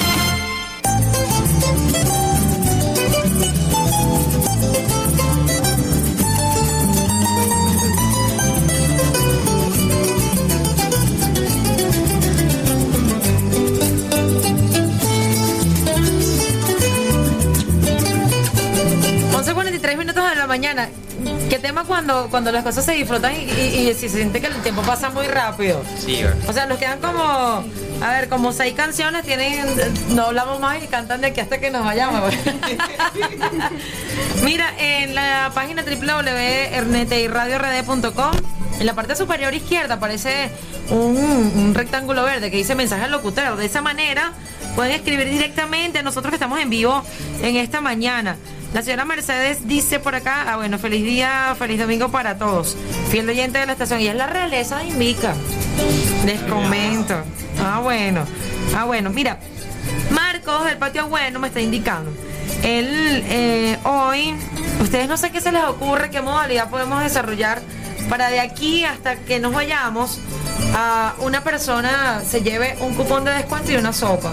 Tema cuando, cuando las cosas se disfrutan y, y- y se siente que el tiempo pasa muy rápido? Sí, O sea, nos quedan como, a ver, como seis canciones, tienen, no hablamos más y cantan de aquí hasta que nos vayamos. [LAUGHS] Mira, en la página www.rnetiradiord.com, en la parte superior izquierda aparece un, un rectángulo verde que dice mensaje al locutor. De esa manera pueden escribir directamente a nosotros que estamos en vivo en esta mañana. La señora Mercedes dice por acá, ah bueno, feliz día, feliz domingo para todos. Fiel oyente de la estación. Y es la realeza de Invica. Les comento. Ah, bueno. Ah, bueno. Mira, Marcos del Patio Bueno me está indicando. Él eh, hoy, ustedes no sé qué se les ocurre, qué modalidad podemos desarrollar para de aquí hasta que nos vayamos a una persona se lleve un cupón de descuento y una sopa.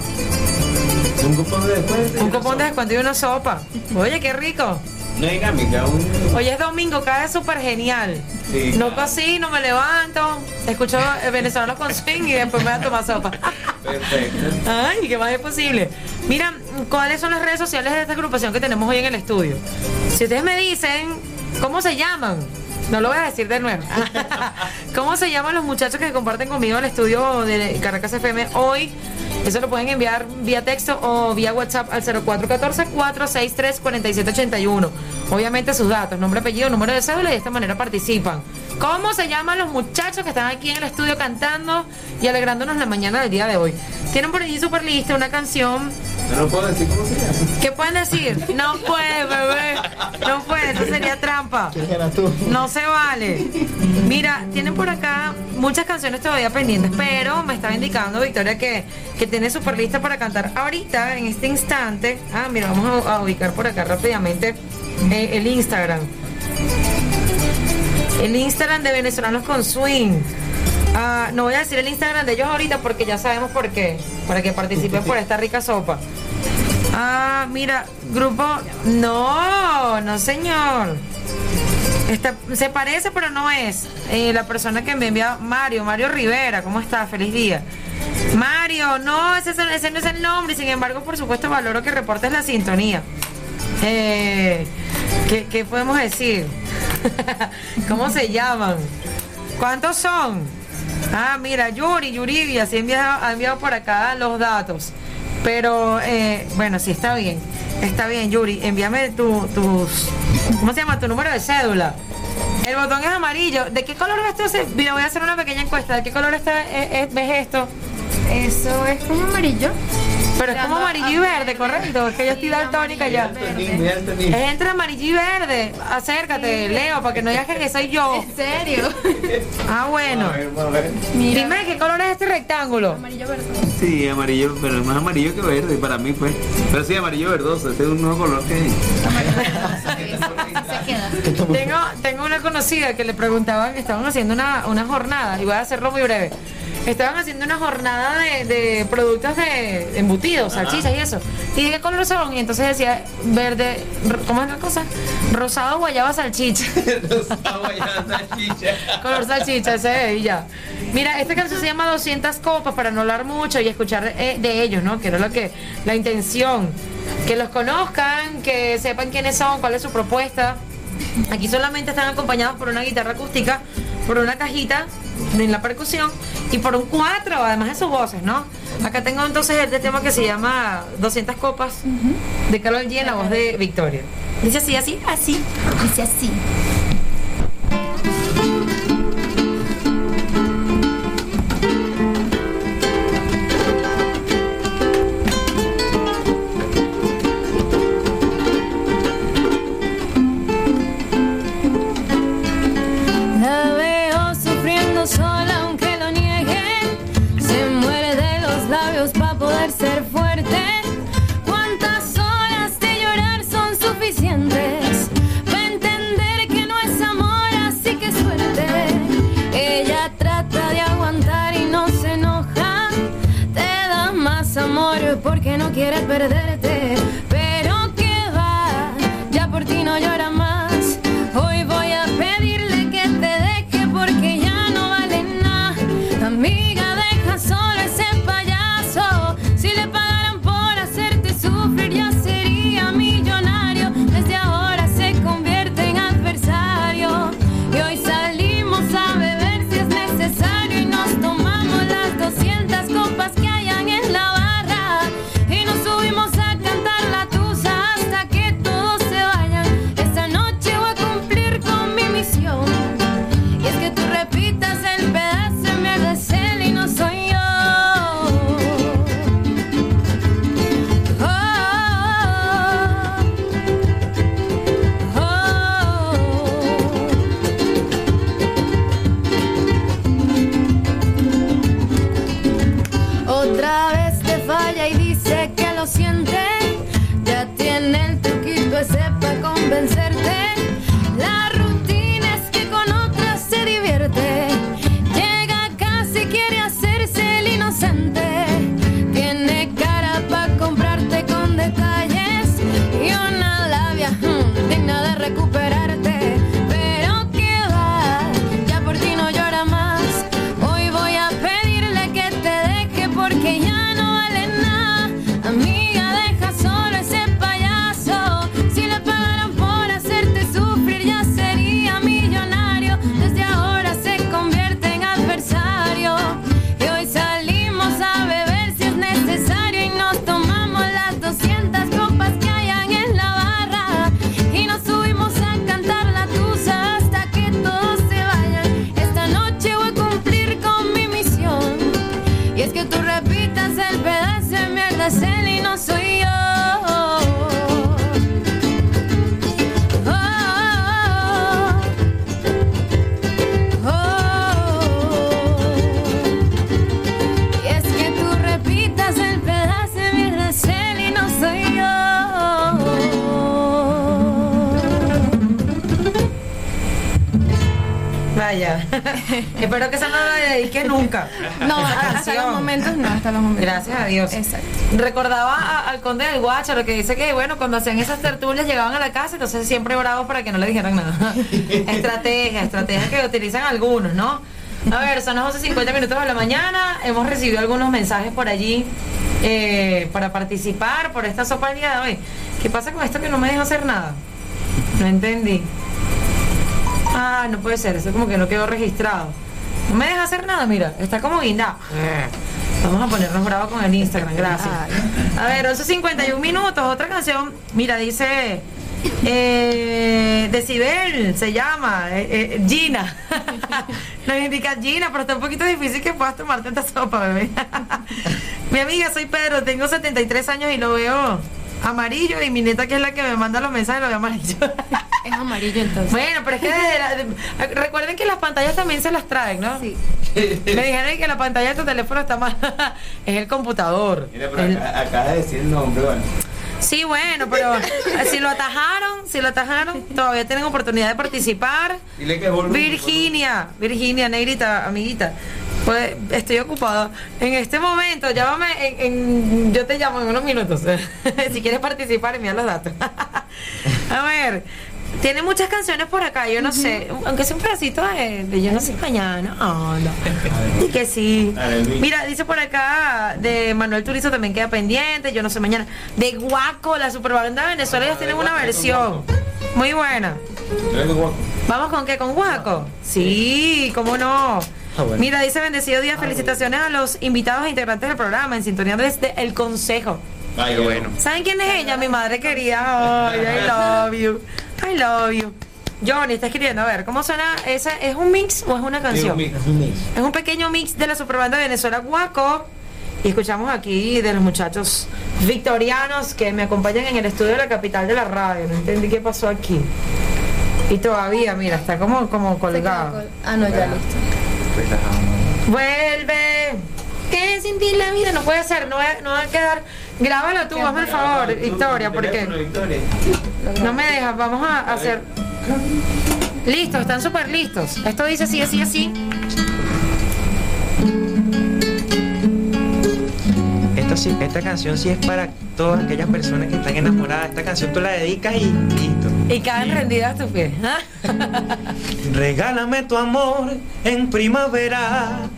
Un cupón de descuento. Un cupón de descuento y una sopa. Oye, qué rico. No dinámica, un... Hoy es domingo, cae súper genial. Sí, no cocino, me levanto, escucho [LAUGHS] venezolanos con swing y después me voy a tomar sopa. Perfecto. Ay, ¿qué más es posible? Mira, ¿cuáles son las redes sociales de esta agrupación que tenemos hoy en el estudio? Si ustedes me dicen, ¿cómo se llaman? No lo voy a decir de nuevo. [LAUGHS] ¿Cómo se llaman los muchachos que comparten conmigo el estudio de Caracas FM hoy? Eso lo pueden enviar vía texto o vía WhatsApp al 0414-463-4781. Obviamente sus datos, nombre, apellido, número de cédula y de esta manera participan. ¿Cómo se llaman los muchachos que están aquí en el estudio cantando y alegrándonos la mañana del día de hoy? Tienen por allí súper lista una canción No puedo decir cómo se llama. ¿Qué pueden decir? No puede, bebé. No puede, eso sería trampa. No se vale. Mira, tienen por acá muchas canciones todavía pendientes, pero me estaba indicando Victoria que, que tiene súper lista para cantar ahorita, en este instante. Ah, mira, vamos a, a ubicar por acá rápidamente eh, el Instagram. El Instagram de Venezolanos con Swing. Ah, no voy a decir el Instagram de ellos ahorita porque ya sabemos por qué. Para que participen por esta rica sopa. Ah, mira, grupo. No, no, señor. Está- se parece, pero no es. Eh, la persona que me envía, Mario, Mario Rivera. ¿Cómo está? Feliz día. Mario, no, ese, ese no es el nombre. Sin embargo, por supuesto, valoro que reportes la sintonía. Eh, ¿qué, qué podemos decir? [LAUGHS] ¿Cómo se llaman? ¿Cuántos son? Ah, mira, Yuri, Yuri, así ha enviado, ha enviado por acá los datos. Pero, eh, bueno, sí, está bien. Está bien, Yuri. Envíame tu, tus. ¿Cómo se llama? Tu número de cédula. El botón es amarillo. ¿De qué color tú? ese? Mira, voy a hacer una pequeña encuesta. ¿De qué color está, eh, eh, ves esto? Eso es como amarillo. Pero es como amarillo y verde, correcto. Es que yo estoy daltónica ya. Es entre amarillo y verde. Acércate, Leo, para que no digas que soy yo. ¿En serio? [LAUGHS] Ah, bueno. A ver, vamos a ver. Dime, ¿qué color es este rectángulo? Amarillo verde. Sí, amarillo, pero es más amarillo que verde para mí, pues. Pero sí, amarillo verdoso, este es un nuevo color que. [LAUGHS] Tengo, tengo una conocida que le preguntaban, estaban haciendo una, una jornada, y voy a hacerlo muy breve. Estaban haciendo una jornada de, de productos de embutidos, salchichas y eso. ¿Y de qué color son? Y entonces decía verde, ¿cómo es la cosa? Rosado guayaba salchicha. [LAUGHS] color salchicha, ese es, y ya. Mira, esta canción se llama 200 copas para no hablar mucho y escuchar eh, de ellos, ¿no? Que era lo que, la intención. Que los conozcan, que sepan quiénes son, cuál es su propuesta. Aquí solamente están acompañados por una guitarra acústica, por una cajita en la percusión y por un cuatro, además de sus voces, ¿no? Acá tengo entonces este tema que se llama 200 copas de Carlos G en la voz de Victoria. Dice así, así, así. Dice así. perder Espero que [LAUGHS] esa no la dedique nunca. No, hasta los momentos no, hasta los momentos. Gracias a Dios. Exacto. Recordaba a- al conde del Guácharo que dice que, bueno, cuando hacían esas tertulias llegaban a la casa, entonces siempre bravos para que no le dijeran nada. [LAUGHS] estrategia, estrategia que utilizan algunos, ¿no? A ver, son las 11.50 minutos de la mañana. Hemos recibido algunos mensajes por allí eh, para participar por esta sopa de hoy. ¿Qué pasa con esto que no me deja hacer nada? No entendí. Ah, no puede ser, eso como que no quedó registrado. No me deja hacer nada, mira, está como guindado. Vamos a ponernos bravos con el Instagram, gracias. A ver, 11.51 minutos, otra canción. Mira, dice eh, Decibel, se llama eh, eh, Gina. [LAUGHS] Nos indica Gina, pero está un poquito difícil que puedas tomarte esta sopa, bebé. [LAUGHS] Mi amiga, soy Pedro, tengo 73 años y lo veo amarillo y mi neta que es la que me manda los mensajes lo veo amarillo. [LAUGHS] Es amarillo entonces. Bueno, pero es que desde la- de- recuerden que las pantallas también se las traen, ¿no? Sí. [LAUGHS] Me dijeron que la pantalla de tu teléfono está mal. [LAUGHS] es el computador. Mira, pero El- acá- acaba de decir el nombre, bueno. Sí, bueno, pero eh, si lo atajaron, si lo atajaron, todavía tienen oportunidad de participar. Dile que Virginia, Virginia, negrita, amiguita. Pues estoy ocupada. En este momento, llámame, en, en- yo te llamo en unos minutos. [LAUGHS] si quieres participar, envía los datos. [LAUGHS] A ver, tiene muchas canciones por acá, yo no sé, aunque sea un pedacito de, de yo no sé mañana. Ah, no. Y que sí. Mira, dice por acá de Manuel Turizo también queda pendiente, yo no sé mañana. De Guaco, la superbanda de Venezuela, ellos tienen una versión muy buena. ¿Vamos con qué? ¿Con Guaco? Sí, cómo no. Bueno. Mira, dice bendecido día, felicitaciones a los invitados e integrantes del programa en sintonía desde El Consejo. Ay, qué bueno. ¿Saben quién es ella? Mi madre querida. Ay, I [LAUGHS] love you. I love you. Johnny está escribiendo, a ver, ¿cómo suena? ¿Esa, ¿Es un mix o es una canción? Es un mix. Es un pequeño mix de la superbanda de Venezuela Guaco. Y escuchamos aquí de los muchachos victorianos que me acompañan en el estudio de la capital de la radio. No entendí qué pasó aquí. Y todavía, mira, está como, como colgado. Ah, no, ya listo. Vuelve. Que sin ti la vida no puede ser, no va, no va a quedar. Grábalo tú, hazme el favor, Victoria, porque no me dejas. Vamos a hacer. Listo, están súper listos. Esto dice así, así, así. Esto sí, esta canción sí es para todas aquellas personas que están enamoradas. Esta canción tú la dedicas y listo. Y caen rendidas tus pies. ¿ah? [LAUGHS] Regálame tu amor en primavera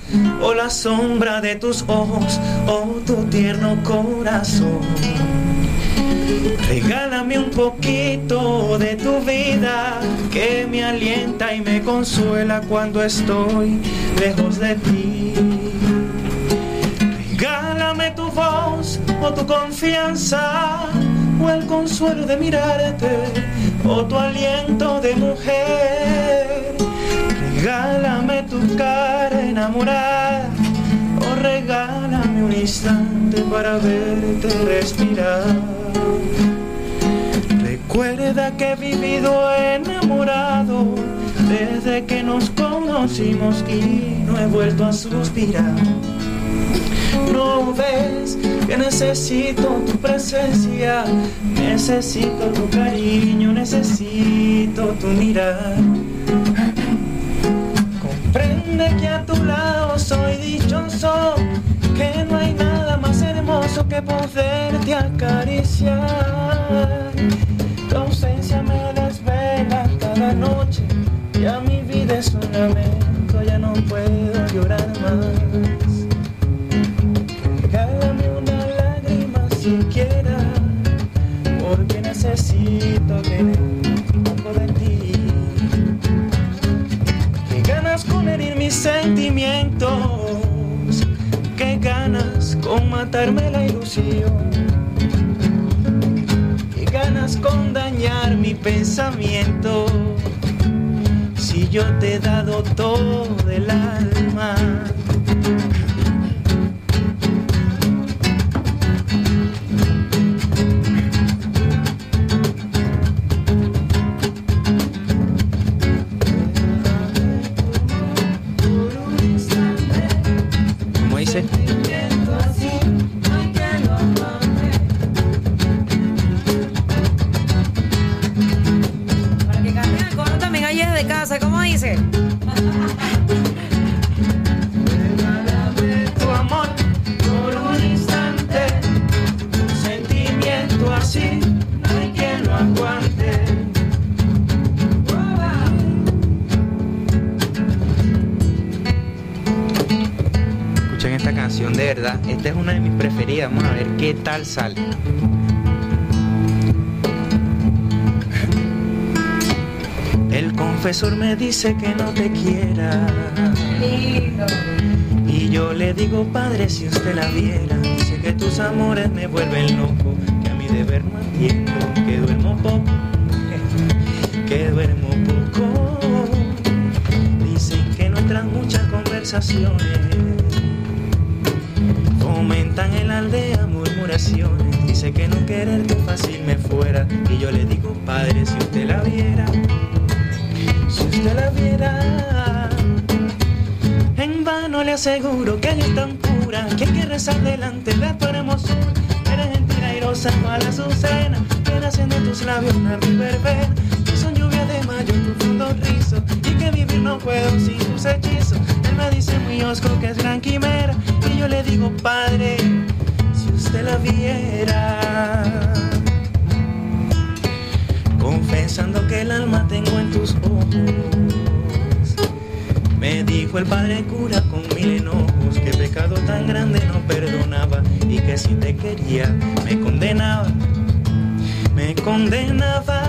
o la sombra de tus ojos o tu tierno corazón. Regálame un poquito de tu vida que me alienta y me consuela cuando estoy lejos de ti. Regálame tu voz o tu confianza o el consuelo de mirarte o tu aliento de mujer. Regálame tu cara enamorada o regálame un instante para verte respirar. Recuerda que he vivido enamorado desde que nos conocimos y no he vuelto a suspirar. No ves que necesito tu presencia, necesito tu cariño, necesito tu mirar. Comprende que a tu lado soy dichoso, que no hay nada más hermoso que poderte acariciar. Tu ausencia me desvela cada noche, ya mi vida es un lamento, ya no puedo llorar sentimientos, que ganas con matarme la ilusión, que ganas con dañar mi pensamiento. Si yo te he dado todo el alma. El confesor me dice que no te quiera. Y yo le digo, padre, si usted la viera, dice que tus amores me vuelven loco, que a mi deber no atiendo, que duermo poco, que duermo poco. Dicen que nuestras muchas conversaciones fomentan en la aldea murmuraciones. Dice que no quererte fácil me fuera, y yo le digo, padre, si usted la viera, usted la viera. En vano le aseguro que ella es tan pura que hay que rezar delante de tu hermosura. Eres gentil, airosa, cual azucena, que nacen de tus labios una verbena. Que son lluvia de mayo, profundo rizo, y que vivir no puedo sin tus hechizos. Él me dice muy osco que es gran quimera, y yo le digo, padre, si usted la viera. Confesando que el alma tengo en tus ojos. Me dijo el padre cura con mil enojos que pecado tan grande no perdonaba y que si te quería me condenaba, me condenaba.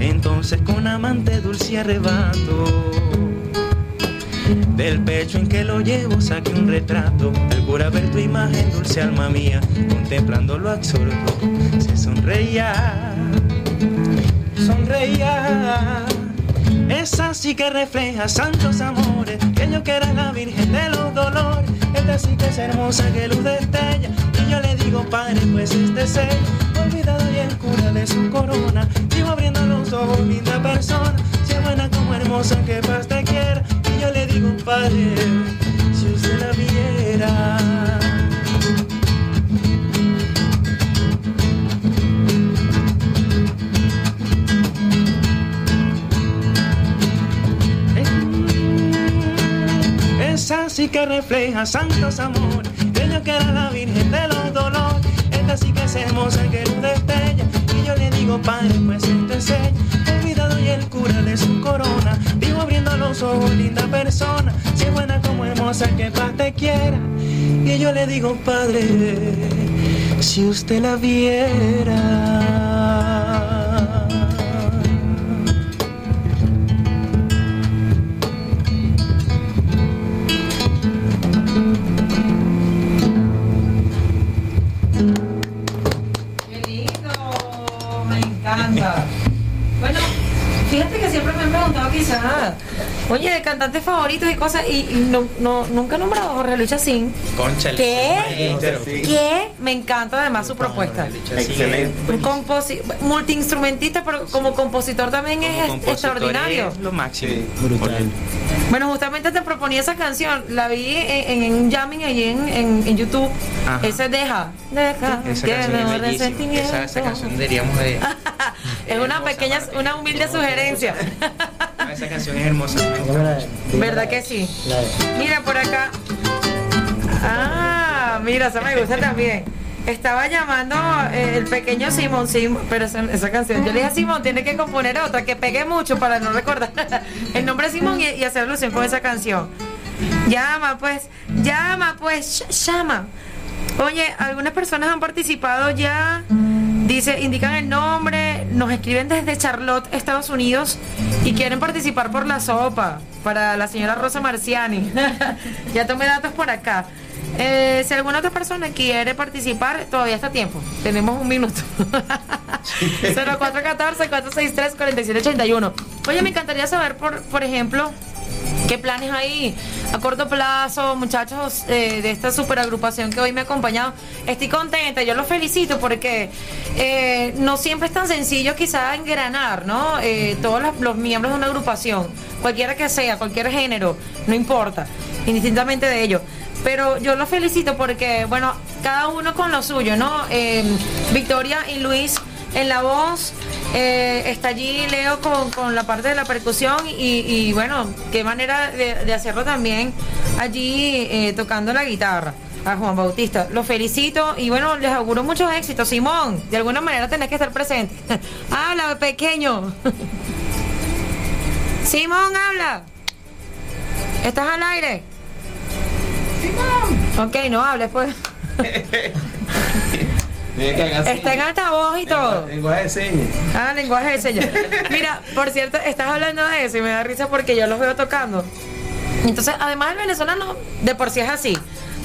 Entonces con amante dulce arrebato del pecho en que lo llevo saqué un retrato. Al cura ver tu imagen, dulce alma mía, contemplando lo absorto, se sonreía, sonreía. Esa sí que refleja santos amores, que yo que era la virgen de los dolores. Esta sí que es hermosa que luz destella, y yo le digo, padre, pues este sello, olvidado y el cura de su corona, sigo abriendo los ojos, linda persona, si buena como hermosa, que y yo le digo, padre, si usted la viera. Esa sí que refleja santos amores, Sueño que era la Virgen de los Dolores. Esta sí que es hermosa que luz destella. Y yo le digo, padre, pues esto enseña. Olvidado y el cura de su corona. Vivo abriendo los ojos, linda persona. Si es buena como hermosa, que paz te quiera. Y yo le digo, padre, si usted la viera. Quizás, oye, de cantantes favoritos y cosas, y, y no, no, nunca he nombrado a Jorge Luis Chacín. Concha, ¿Qué? ¿Qué? Me encanta además su propuesta. Excelente. Un composi multiinstrumentista, pero como compositor también es Compositor extraordinario. es lo máximo. Brutal. Bueno, justamente te proponía esa canción, la vi en, en un jamming allí en, en, en YouTube. Ajá. Ese deja, deja, Esa que canción no es. Esa, esa canción deberíamos de. [LAUGHS] Es una pequeña, una humilde sugerencia. Esa canción es hermosa. ¿Verdad que sí? Mira por acá. Ah, mira, esa me gusta también. Estaba llamando eh, el pequeño Simón, Simón, pero esa, esa canción. Yo le dije a Simón, tiene que componer otra que pegue mucho para no recordar [LAUGHS] el nombre de Simón y, y hacer alusión con esa canción. Llama, pues, llama, pues, llama. Oye, algunas personas han participado ya. Dice, indican el nombre, nos escriben desde Charlotte, Estados Unidos, y quieren participar por la sopa para la señora Rosa Marciani. [LAUGHS] ya tomé datos por acá. Eh, si alguna otra persona quiere participar, todavía está a tiempo. Tenemos un minuto. 0414-463-4781. [LAUGHS] Oye, me encantaría saber, por, por ejemplo, ¿Qué planes hay a corto plazo, muchachos eh, de esta super agrupación que hoy me ha acompañado? Estoy contenta, yo los felicito porque eh, no siempre es tan sencillo quizá engranar, ¿no? Eh, todos los, los miembros de una agrupación, cualquiera que sea, cualquier género, no importa, indistintamente de ello. Pero yo los felicito porque, bueno, cada uno con lo suyo, ¿no? Victoria y Luis en la voz, eh, está allí Leo con, con la parte de la percusión y, y bueno, qué manera de, de hacerlo también allí eh, tocando la guitarra a Juan Bautista. Los felicito y bueno, les auguro muchos éxitos. Simón, de alguna manera tenés que estar presente. [LAUGHS] habla, pequeño. [LAUGHS] Simón, habla. ¿Estás al aire? Simón. Ok, no hables pues. [LAUGHS] Está en altavoz y todo. Lenguaje de señas. Ah, lenguaje de señas. Mira, por cierto, estás hablando de eso y me da risa porque yo los veo tocando. Entonces, además el venezolano de por sí es así.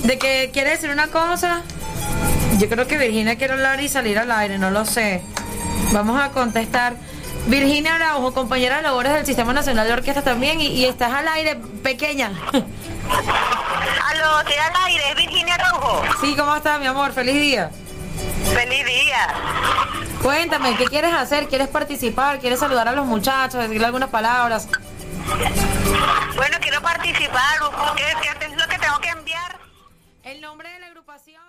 De que quiere decir una cosa. Yo creo que Virginia quiere hablar y salir al aire, no lo sé. Vamos a contestar. Virginia Araujo, compañera de labores del Sistema Nacional de Orquesta también, y, y estás al aire, pequeña. Aló, estoy al aire, Virginia Araujo. Sí, ¿cómo estás, mi amor? Feliz día. Feliz día. Cuéntame, ¿qué quieres hacer? ¿Quieres participar? ¿Quieres saludar a los muchachos? ¿Decirle algunas palabras? Bueno, quiero participar. ¿Qué, qué es lo que tengo que enviar? El nombre de la agrupación.